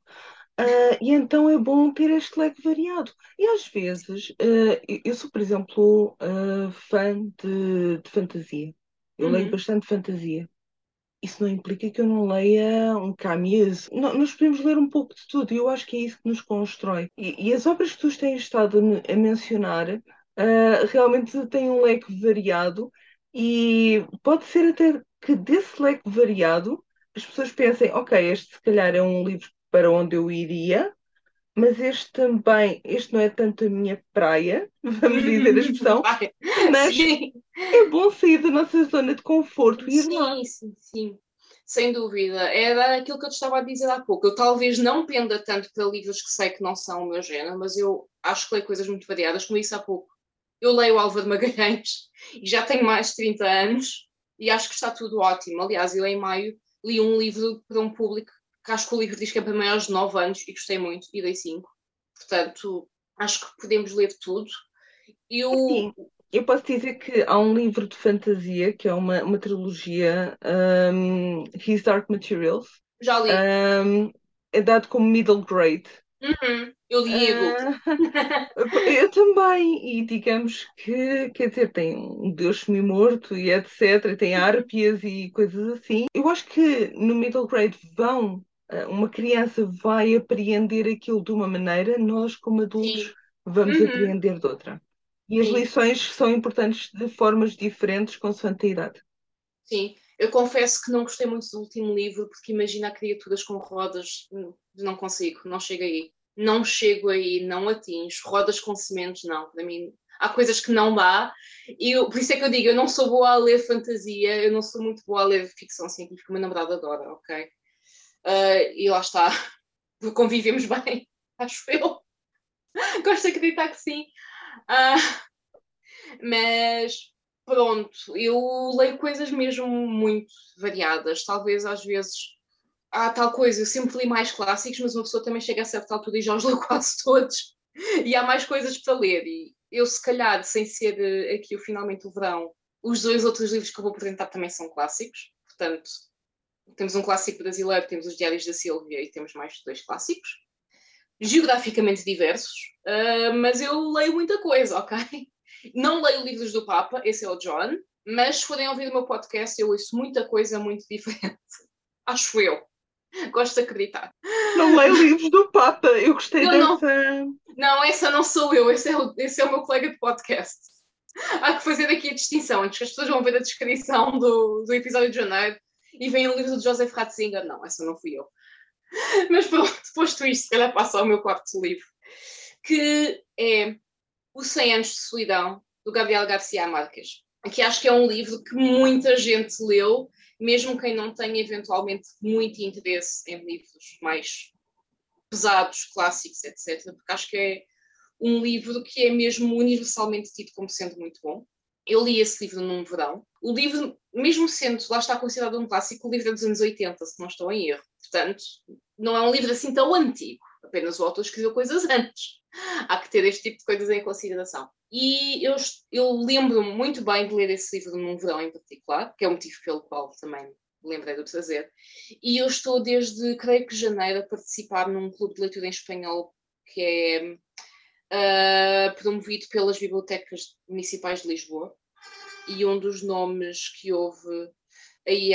Uh, e então é bom ter este leque variado. E às vezes, uh, eu sou, por exemplo, uh, fã de, de, fantasia. Eu uhum. leio bastante fantasia. Isso não implica que eu não leia um Camus. Nós podemos ler um pouco de tudo e eu acho que é isso que nos constrói. E, e as obras que tu tens estado a mencionar realmente têm um leque variado e pode ser até que desse leque variado as pessoas pensem, ok, este se calhar é um livro para onde eu iria, mas este também, este não é tanto a minha praia, [LAUGHS] vamos dizer a expressão, [LAUGHS] mas sim. é bom sair da nossa zona de conforto e ir sim, lá. Sim, sim, sem dúvida. Era aquilo que eu te estava a dizer há pouco. Eu talvez não penda tanto para livros que sei que não são o meu género, mas eu acho que leio coisas muito variadas, como disse há pouco. Eu leio Álvaro Magalhães e já tenho mais de 30 anos e acho que está tudo ótimo. Aliás, eu em maio li um livro para um público que acho que o livro diz que é para maiores de 9 anos e gostei muito e dei 5. Portanto, acho que podemos ler tudo. Eu, Sim. Eu posso dizer que há um livro de fantasia, que é uma, uma trilogia, um, His Dark Materials. Já li. Um, é dado como middle grade. Uhum. Eu li uh, [LAUGHS] Eu também, e digamos que, quer dizer, tem um deus semi-morto e etc, e tem árpias e coisas assim. Eu acho que no middle grade vão, uma criança vai apreender aquilo de uma maneira, nós como adultos Sim. vamos uhum. apreender de outra. E as Sim. lições são importantes de formas diferentes consoante a idade. Sim, eu confesso que não gostei muito do último livro, porque imagina criaturas com rodas, hum, não consigo, não chego aí. Não chego aí, não atinjo. Rodas com sementes, não. Para mim, há coisas que não dá. E eu, por isso é que eu digo, eu não sou boa a ler fantasia, eu não sou muito boa a ler ficção científica, o meu namorado adora, ok? Uh, e lá está, [LAUGHS] convivemos bem, [LAUGHS] acho eu. Gosto de acreditar que sim. Uh, mas pronto, eu leio coisas mesmo muito variadas. Talvez às vezes há tal coisa, eu sempre li mais clássicos, mas uma pessoa também chega a certa altura e já os leu [LAUGHS] quase todos. E há mais coisas para ler. E eu, se calhar, sem ser eh, aqui o finalmente o verão, os dois outros livros que eu vou apresentar também são clássicos. Portanto, temos um clássico brasileiro, temos os Diários da Silvia e temos mais dois clássicos geograficamente diversos, uh, mas eu leio muita coisa, ok? Não leio livros do Papa, esse é o John, mas se forem ouvir o meu podcast, eu ouço muita coisa muito [LAUGHS] diferente. Acho eu. Gosto de acreditar. Não leio livros do Papa, eu gostei eu dessa. Não, não, essa não sou eu, esse é, o, esse é o meu colega de podcast. Há que fazer aqui a distinção, antes que as pessoas vão ver a descrição do, do episódio de janeiro e vem o livro de Joseph Ratzinger. Não, essa não fui eu. [LAUGHS] Mas pronto, posto isto, se calhar passo ao meu quarto livro, que é O 100 Anos de Solidão, do Gabriel Garcia Marques. Aqui acho que é um livro que muita gente leu, mesmo quem não tenha eventualmente muito interesse em livros mais pesados, clássicos, etc. Porque acho que é um livro que é mesmo universalmente tido como sendo muito bom. Eu li esse livro num verão. O livro, mesmo sendo, lá está considerado um clássico, o livro é dos anos 80, se não estou em erro. Portanto, não é um livro assim tão antigo. Apenas o autor escreveu coisas antes. [LAUGHS] Há que ter este tipo de coisas em consideração. E eu, eu lembro-me muito bem de ler esse livro num verão em particular, que é o motivo pelo qual também lembrei de o trazer. E eu estou desde, creio que janeiro, a participar num clube de leitura em espanhol que é uh, promovido pelas bibliotecas municipais de Lisboa. E um dos nomes que houve aí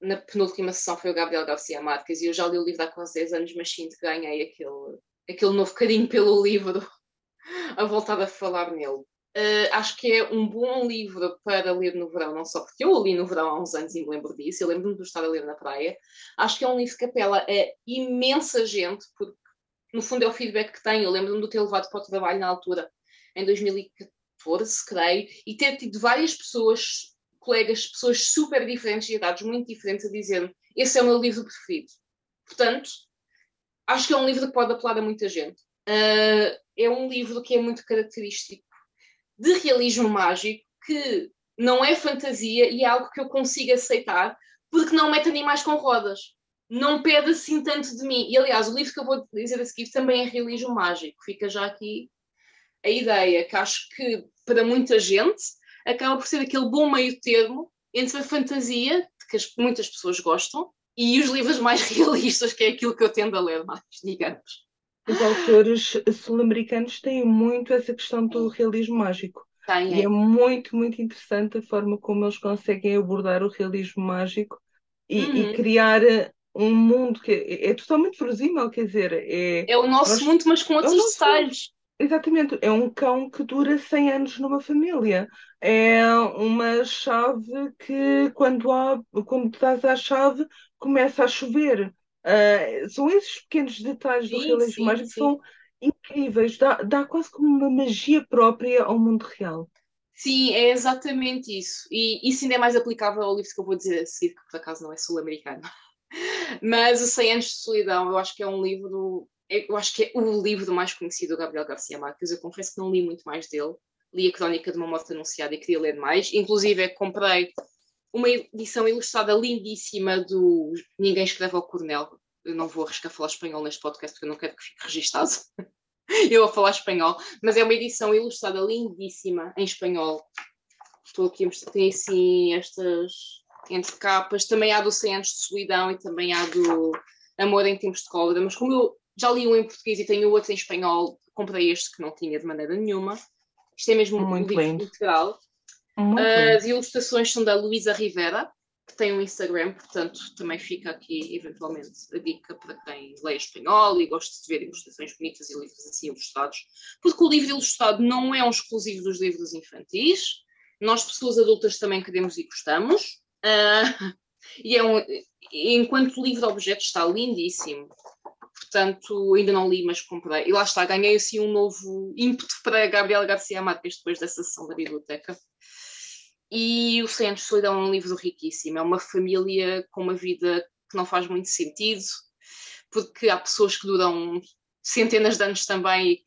na penúltima sessão foi o Gabriel Garcia Marques e eu já li o livro há quase 10 anos, mas sinto que ganhei aquele, aquele novo carinho pelo livro [LAUGHS] a voltar a falar nele. Uh, acho que é um bom livro para ler no verão, não só porque eu o li no verão há uns anos e me lembro disso, eu lembro-me de estar a ler na praia. Acho que é um livro que apela a imensa gente, porque no fundo é o feedback que tenho. Eu lembro-me de ter levado para o trabalho na altura, em 2014, creio, e ter tido várias pessoas colegas, pessoas super diferentes, de idades muito diferentes, a dizer esse é o meu livro preferido. Portanto, acho que é um livro que pode apelar a muita gente. Uh, é um livro que é muito característico de realismo mágico, que não é fantasia e é algo que eu consigo aceitar, porque não mete animais com rodas. Não pede assim tanto de mim. E aliás, o livro que eu vou dizer a seguir também é realismo mágico. Fica já aqui a ideia que acho que para muita gente acaba por ser aquele bom meio termo entre a fantasia, que as, muitas pessoas gostam, e os livros mais [LAUGHS] realistas, que é aquilo que eu tendo a ler mais, digamos. Os autores sul-americanos têm muito essa questão do realismo mágico. Tem, é. E é muito, muito interessante a forma como eles conseguem abordar o realismo mágico e, uhum. e criar um mundo que é, é, totalmente verosímil, quer dizer, é, é o nosso nós, mundo, mas com outros é detalhes. Exatamente, é um cão que dura 100 anos numa família. É uma chave que, quando, há, quando dás a chave, começa a chover. Uh, são esses pequenos detalhes sim, do realismo mágico que são incríveis. Dá, dá quase como uma magia própria ao mundo real. Sim, é exatamente isso. E isso ainda é mais aplicável ao livro que eu vou dizer a seguir, que por acaso não é sul-americano. Mas o 100 Anos de Solidão, eu acho que é um livro é, eu acho que é o livro mais conhecido do Gabriel Garcia Marques. Eu confesso que não li muito mais dele. Li a Crónica de uma Morte Anunciada e queria ler mais. Inclusive, comprei uma edição ilustrada lindíssima do Ninguém Escreve ao Coronel, eu não vou arriscar falar espanhol neste podcast porque eu não quero que fique registado [LAUGHS] eu a falar espanhol, mas é uma edição ilustrada lindíssima em espanhol. Estou aqui a mostrar, tem assim estas entre capas, também há do 100 anos de solidão e também há do Amor em Tempos de Cólera, mas como eu já li um em português e tenho outro em espanhol, comprei este que não tinha de maneira nenhuma. Isto é mesmo Muito um livro lindo. literal. Muito As lindo. ilustrações são da Luísa Rivera, que tem um Instagram, portanto também fica aqui eventualmente a dica para quem lê espanhol e gosta de ver ilustrações bonitas e livros assim ilustrados, porque o livro ilustrado não é um exclusivo dos livros infantis, nós pessoas adultas também queremos e gostamos, Ah, [LAUGHS] e é um, enquanto livro objeto está lindíssimo, portanto ainda não li, mas comprei, e lá está, ganhei assim um novo ímpeto para Gabriel Garcia Marques depois dessa sessão da biblioteca. E o Anos de Solidão é um livro riquíssimo. É uma família com uma vida que não faz muito sentido, porque há pessoas que duram centenas de anos também,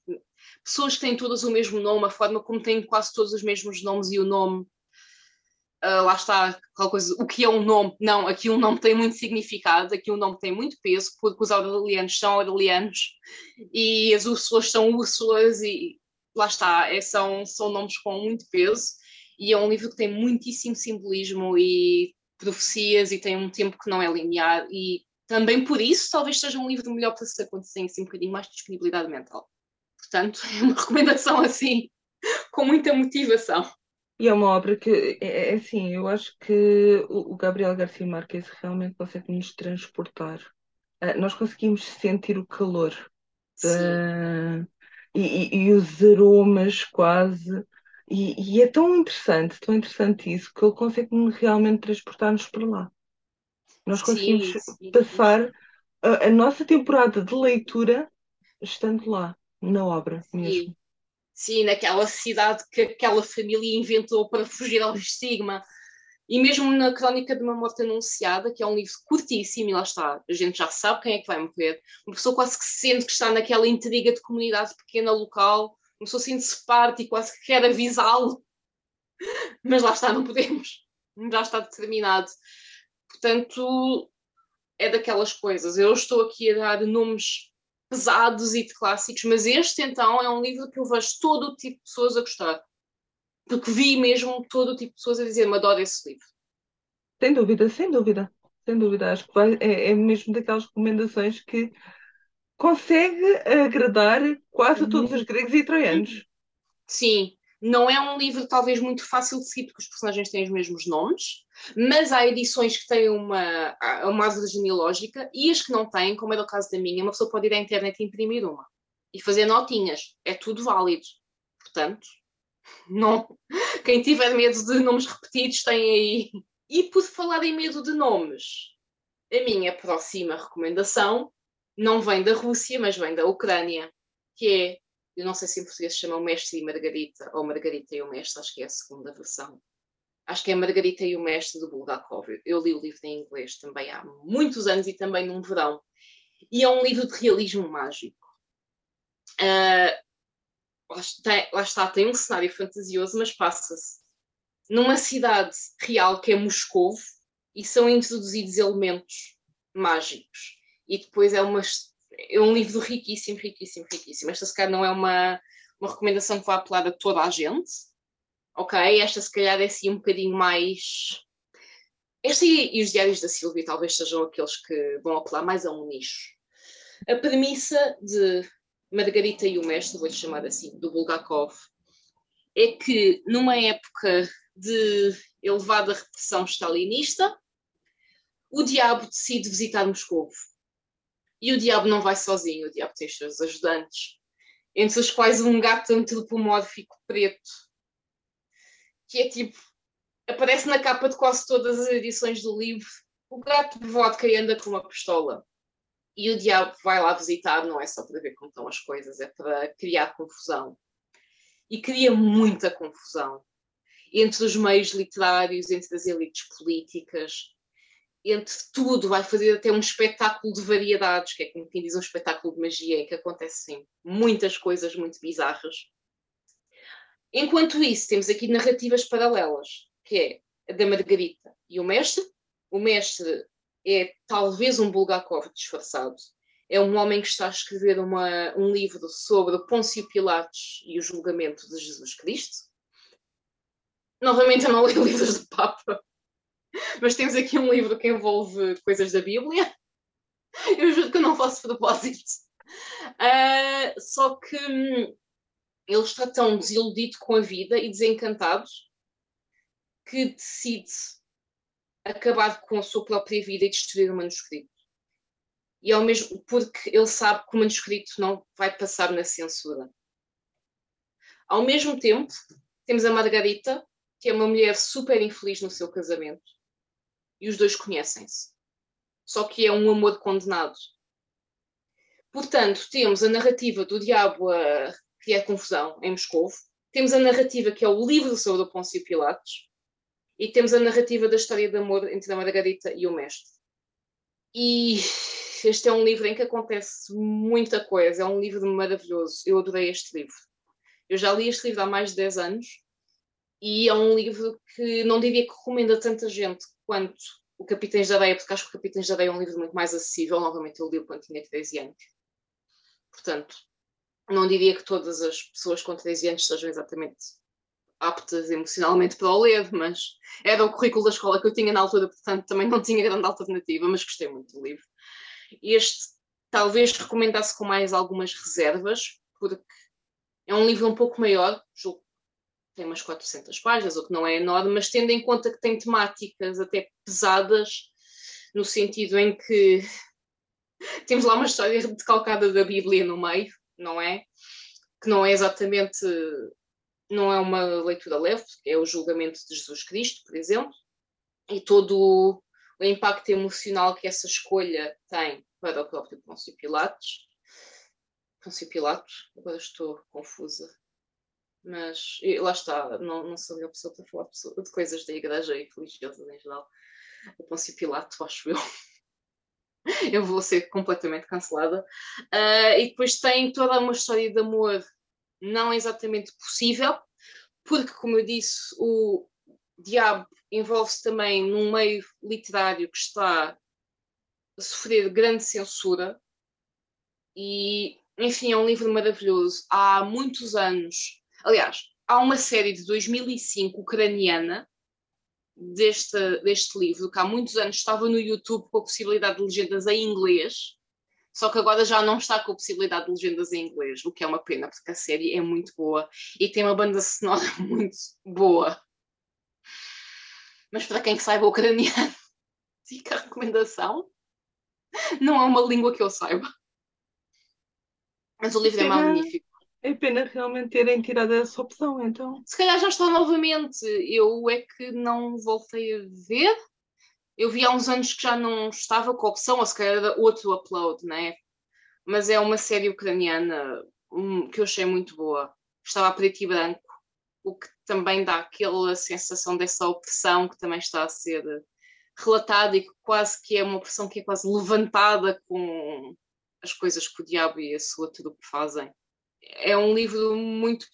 pessoas que têm todas o mesmo nome, a forma como têm quase todos os mesmos nomes e o nome. Ah, lá está aquela coisa, o que é um nome? Não, aqui um nome tem muito significado, aqui um nome tem muito peso, porque os aurelianos são aurelianos e as úrsulas são úrsulas e lá está, é, são, são nomes com muito peso e é um livro que tem muitíssimo simbolismo e profecias e tem um tempo que não é linear e também por isso talvez seja um livro melhor para se acontecer assim um bocadinho mais de disponibilidade mental. Portanto, [LAUGHS] é uma recomendação assim, com muita motivação. E é uma obra que, é, é assim, eu acho que o, o Gabriel Garcia Marques realmente consegue nos transportar. Ah, nós conseguimos sentir o calor Sim, da- e, e- e os aromas quase. E, e é tão interessante, tão interessante isso, que ele consegue realmente transportar-nos para lá. Nós conseguimos sim, sim. passar a, a nossa temporada de leitura estando lá, na obra mesmo. Sim. Naquela cidade que aquela família inventou para fugir ao estigma. E mesmo na Crónica de uma Morte Anunciada, que é um livro curtíssimo, e lá está, a gente já sabe quem é que vai morrer. Uma pessoa quase que sente que está naquela intriga de comunidade pequena local, uma pessoa sente-se parte e quase que quer avisá-lo. [LAUGHS] Mas lá está, não podemos. Já está determinado. Portanto, é daquelas coisas. Eu estou aqui a dar nomes pesados e de clássicos, mas este então é um livro que eu vejo todo o tipo de pessoas a gostar. Porque vi mesmo todo o tipo de pessoas a dizer-me adoro esse livro. Sem dúvida, sem dúvida, sem dúvida. Acho que vai- é, é mesmo daquelas recomendações que consegue agradar quase a todos os gregos e troianos. Sim, não é um livro talvez muito fácil de seguir porque os personagens têm os mesmos nomes, mas há edições que têm uma, uma árvore genealógica e as que não têm, como é o caso da minha, uma pessoa pode ir à internet e imprimir uma e fazer notinhas. É tudo válido. Portanto, não. Quem tiver medo de nomes repetidos tem aí. E por falar em medo de nomes, a minha próxima recomendação não vem da Rússia, mas vem da Ucrânia, que é eu não sei se em português se chama o Mestre e Margarita, ou Margarita e o Mestre, acho que é a segunda versão. Acho que é Margarita e o Mestre do Bulgakov. Eu li o livro em inglês também há muitos anos e também num verão. E é um livro de realismo mágico. Uh, lá, está, lá está, tem um cenário fantasioso, mas passa-se numa cidade real que é Moscou e são introduzidos elementos mágicos. E depois é uma é um livro riquíssimo, riquíssimo, riquíssimo. Esta, se calhar, não é uma, uma recomendação que vai apelar a toda a gente. Ok? Esta, se calhar, é assim um bocadinho mais. Esta e, e os Diários da Silvia talvez sejam aqueles que vão apelar mais a um nicho. A premissa de Margarita e o Mestre, vou-lhe chamar assim, do Bulgakov, é que numa época de elevada repressão stalinista, o diabo decide visitar Moscou. E o diabo não vai sozinho, o diabo tem os seus ajudantes, entre os quais um gato antropomórfico preto, que é tipo, aparece na capa de quase todas as edições do livro. O gato vodka e anda com uma pistola. E o diabo vai lá visitar, não é só para ver como estão as coisas, é para criar confusão. E cria muita confusão entre os meios literários, entre as elites políticas, entre tudo, vai fazer até um espetáculo de variedades, que é como quem diz um espetáculo de magia, em que acontecem muitas coisas muito bizarras. Enquanto isso, temos aqui narrativas paralelas, que é a da Margarita e o mestre. O mestre é talvez um Bulgakov disfarçado. É um homem que está a escrever uma, um livro sobre Pôncio Pilatos e o julgamento de Jesus Cristo. Novamente, eu não leio [LAUGHS] livros de Papa, [LAUGHS] mas temos aqui um livro que envolve coisas da Bíblia. [LAUGHS] Eu juro que não faço propósito. Uh, só que hum, ele está tão desiludido com a vida e desencantado que decide acabar com a sua própria vida e destruir o manuscrito. E ao mesmo porque ele sabe que o manuscrito não vai passar na censura. Ao mesmo tempo, temos a Margarita, que é uma mulher super infeliz no seu casamento, e os dois conhecem-se. Só que é um amor condenado. Portanto, temos a narrativa do diabo a criar confusão em Moscou, temos a narrativa que é o livro sobre o Pôncio Pilatos, e temos a narrativa da história de amor entre a Margarita e o mestre. E [LAUGHS] este é um livro em que acontece muita coisa, é um livro maravilhoso. Eu adorei este livro. Eu já li este livro há mais de 10 anos e é um livro que não diria que recomendo a tanta gente quanto o Capitães da Areia, porque acho que o Capitães da Areia é um livro muito mais acessível. Novamente, eu li quando tinha 13 anos. Portanto, não diria que todas as pessoas com 13 anos sejam exatamente aptas emocionalmente para o ler, mas era o currículo da escola que eu tinha na altura, portanto também não tinha grande alternativa, mas gostei muito do livro. Este talvez recomendasse com mais algumas reservas, porque é um livro um pouco maior, julgo tem umas 400 páginas, o que não é enorme, mas tendo em conta que tem temáticas até pesadas, no sentido em que [LAUGHS] temos lá uma história decalcada da Bíblia no meio, não é? Que não é exatamente não é uma leitura leve, é o julgamento de Jesus Cristo, por exemplo, e todo o impacto emocional que essa escolha tem para o próprio Pôncio Pilatos. Pôncio Pilatos, agora estou confusa, mas lá está, não, não sou a pessoa para falar de coisas da igreja e religiosas em geral. O Pôncio Pilatos, acho eu. eu vou ser completamente cancelada. Uh, e depois tem toda uma história de amor não exatamente possível, porque, como eu disse, o diabo envolve-se também num meio literário que está a sofrer grande censura e, enfim, é um livro maravilhoso. Há muitos anos, aliás, há uma série de 2005 ucraniana deste, deste livro, que há muitos anos estava no YouTube com a possibilidade de legendas em inglês só que agora já não está com a possibilidade de legendas em inglês, o que é uma pena, porque a série é muito boa e tem uma banda sonora [LAUGHS] muito boa. Mas para quem saiba ucraniano, [LAUGHS] fica a recomendação. Não é uma língua que eu saiba. Mas o livro é magnífico. É pena realmente terem tirado essa opção, então. Se calhar já está novamente. Eu é que não voltei a ver eu vi há uns anos que já não estava com a opção, ou se calhar era outro upload, né? Mas é uma série ucraniana um, que eu achei muito boa. Estava a preto e branco, o que também dá aquela sensação dessa opressão que também está a ser relatada e que quase que é uma opressão que é quase levantada com as coisas que o diabo e a sua trupe fazem é um livro muito.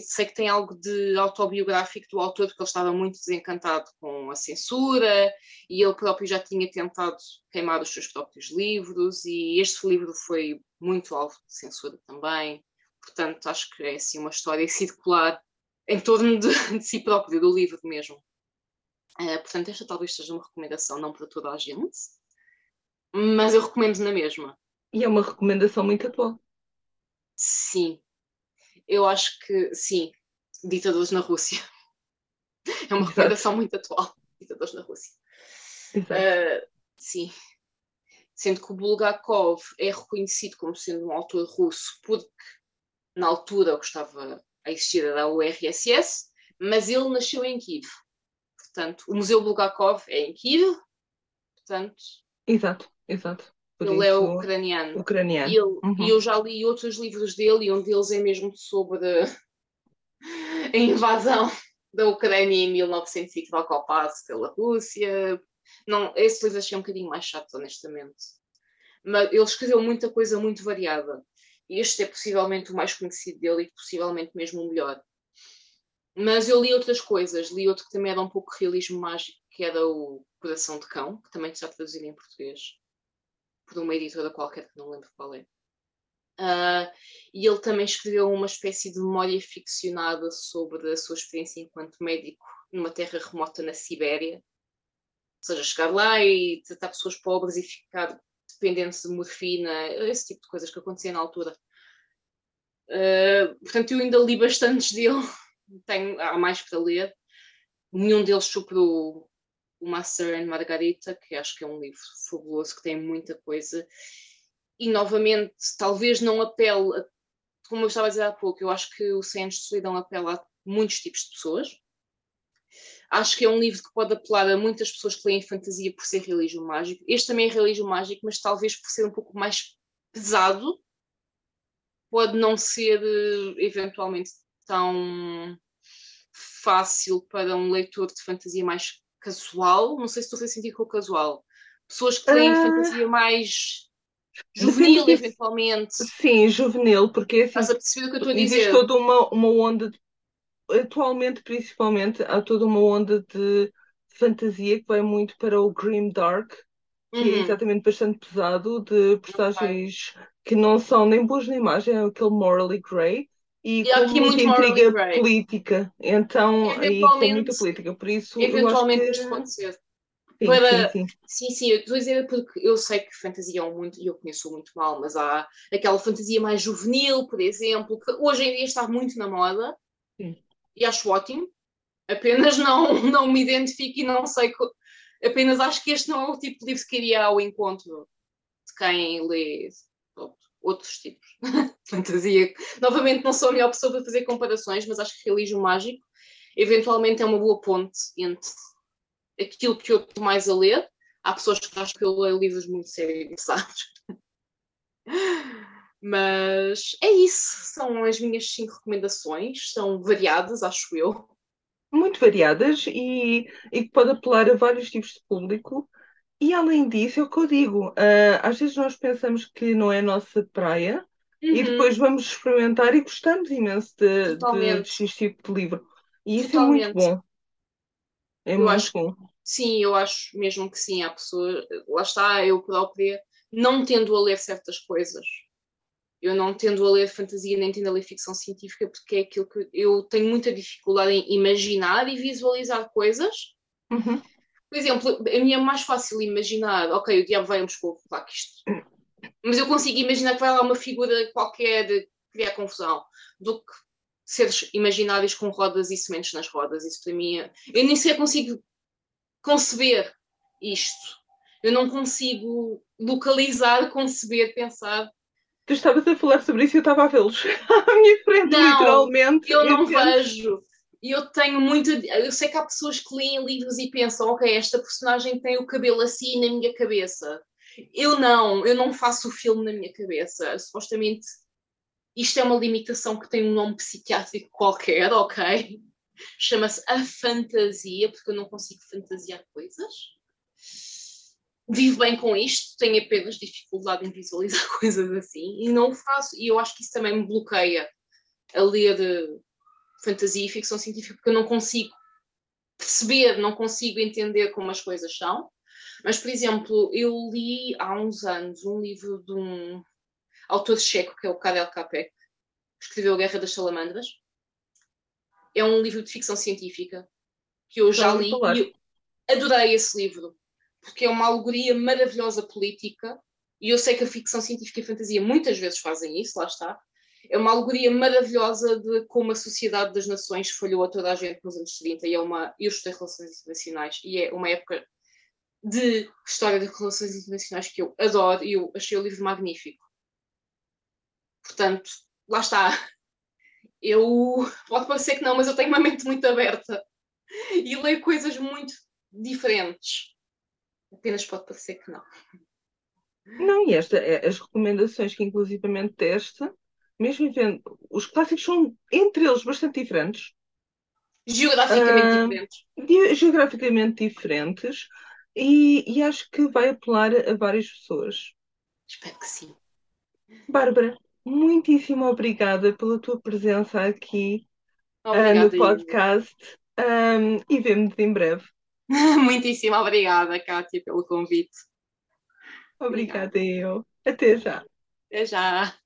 Sei que tem algo de autobiográfico do autor, porque ele estava muito desencantado com a censura e ele próprio já tinha tentado queimar os seus próprios livros, e este livro foi muito alvo de censura também. Portanto, acho que é assim uma história [LAUGHS] circular em torno de, de si próprio, do livro mesmo. Uh, portanto, esta talvez seja uma recomendação não para toda a gente, mas eu recomendo na mesma. E é uma recomendação muito atual. Sim, eu acho que sim. Ditadores na Rússia. É uma recomendação muito atual. Ditadores na Rússia. Uh, sim. Sendo que o Bulgakov é reconhecido como sendo um autor russo porque na altura estava a existir era o URSS, mas ele nasceu em Kiev. Portanto, o Museu Bulgakov é em Kiev. Portanto. Exato, exato. Por ele é ucraniano. ucraniano. E, ele, uhum. eu já li outros livros dele, e um deles é mesmo sobre a invasão da Ucrânia em 1905 ao passo pela Rússia. Não, esse livro achei um bocadinho mais chato, honestamente. Mas ele escreveu muita coisa muito variada. E este é possivelmente o mais conhecido dele e possivelmente mesmo o melhor. Mas eu li outras coisas. Li outro que também era um pouco realismo mágico, que era o Coração de Cão, que também está traduzido em português por uma editora qualquer que não lembro qual é. Uh, e ele também escreveu uma espécie de memória ficcionada sobre a sua experiência enquanto médico numa terra remota na Sibéria. Ou seja, chegar lá e tratar pessoas pobres e ficar dependentes de morfina, esse tipo de coisas que acontecia na altura. Uh, portanto, eu ainda li bastantes [LAUGHS] dele, tenho, há mais para ler. Nenhum deles superou o Master and Margarita, que acho que é um livro fabuloso, que tem muita coisa. E novamente, talvez não apele, a, como eu estava a dizer há pouco, eu acho que o 100 anos de solidão apela a muitos tipos de pessoas. Acho que é um livro que pode apelar a muitas pessoas que leem fantasia por ser realismo mágico. Este também é realismo mágico, mas talvez por ser um pouco mais pesado, pode não ser eh, eventualmente tão fácil para um leitor de fantasia mais casual. Não sei se estou a sentir com o casual. Pessoas que leem uh... fantasia mais juvenil, eventualmente. Sim, juvenil, porque é assim, Estás a perceber o que eu estou a dizer? Existe toda uma, uma onda de atualmente, principalmente, há toda uma onda de fantasia que vai muito para o grim dark, que é uhum. é exatamente bastante pesado, de personagens okay. que não são nem boas nem más, é aquele morally grey. E, e com muita intriga política, então aí tem muita política, por isso eventualmente eu acho que... pode ser. Sim, para... sim, sim. sim, sim, eu estou a dizer porque eu sei que fantasia é muito, e eu conheço muito mal, mas há aquela fantasia mais juvenil, por exemplo, que hoje em dia está muito na moda, sim e acho ótimo. Apenas não, [LAUGHS] não me identifico e não sei. Apenas acho que este não é o tipo de livro que iria ao encontro de quem lê outros tipos [LAUGHS] [LAUGHS] fantasia. Novamente, não sou a melhor pessoa para fazer comparações, mas acho que realismo mágico eventualmente é uma boa ponte entre aquilo que eu estou mais a ler. Há pessoas que acham que eu leio livros muito sérios, [LAUGHS] sabes? Mas é isso, são as minhas cinco recomendações, são variadas, acho eu. Muito variadas e, e pode apelar a vários tipos de público. E além disso, é o que eu digo, uh, às vezes nós pensamos que não é a nossa praia uhum. e depois vamos experimentar e gostamos imenso de, de, de X tipo de livro. E isso Totalmente. é muito bom. É eu muito acho, bom. Sim, eu acho mesmo que sim, há pessoas, lá está, eu própria, não tendo a ler certas coisas, eu não tendo a ler fantasia nem tendo a ler ficção científica porque é aquilo que eu tenho muita dificuldade em imaginar e visualizar coisas. Uhum. Por exemplo, a mim é mais fácil imaginar, ok, o diabo vai a Moscou, claro que isto. Mas eu consigo imaginar que vai lá uma figura qualquer de criar confusão, do que seres imaginários com rodas e sementes nas rodas. Isso para mim é... Eu nem sequer consigo conceber isto. Eu não consigo localizar, conceber, pensar tu estavas a falar sobre isso e eu estava a vê-los [LAUGHS] à minha frente, não, literalmente. Eu não vejo. E eu tenho muita. Eu sei que há pessoas que leem livros e pensam, ok, esta personagem tem o cabelo assim na minha cabeça. Eu não, eu não faço o filme na minha cabeça. Supostamente isto é uma limitação que tem um nome psiquiátrico qualquer, ok? Chama-se a fantasia, porque eu não consigo fantasiar coisas vivo bem com isto, tenho apenas dificuldade em visualizar [LAUGHS] coisas assim e não faço. E eu acho que isso também me bloqueia a ler uh, fantasia e ficção científica porque eu não consigo perceber, não consigo entender como as coisas são. Mas, por exemplo, eu li há uns anos um livro de um autor checo, que é o Karel Capek, que escreveu A Guerra das Salamandras. É um livro de ficção científica que eu já li e adorei esse livro porque é uma alegoria maravilhosa política, e eu sei que a ficção científica e a fantasia muitas vezes fazem isso, lá está. É uma alegoria maravilhosa de como a sociedade das nações falhou a toda a gente nos anos 30 e é uma. Eu estudei relações internacionais e é uma época de história de relações internacionais que eu adoro e eu achei o livro magnífico. Portanto, lá está. Eu pode parecer que não, mas eu tenho uma mente muito aberta e leio coisas muito diferentes. Apenas pode parecer que não. Não, e esta, é, as recomendações que inclusivamente deste, mesmo vendo, os clássicos são entre eles bastante diferentes. Geograficamente uh, diferentes. Geograficamente diferentes e, e acho que vai apelar a várias pessoas. Espero que sim. Bárbara, muitíssimo obrigada pela tua presença aqui uh, no podcast um, e vemo-nos em breve. [LAUGHS] Muitíssimo obrigada, Kátia, pelo convite. Obrigada, eu. Até já. Até já.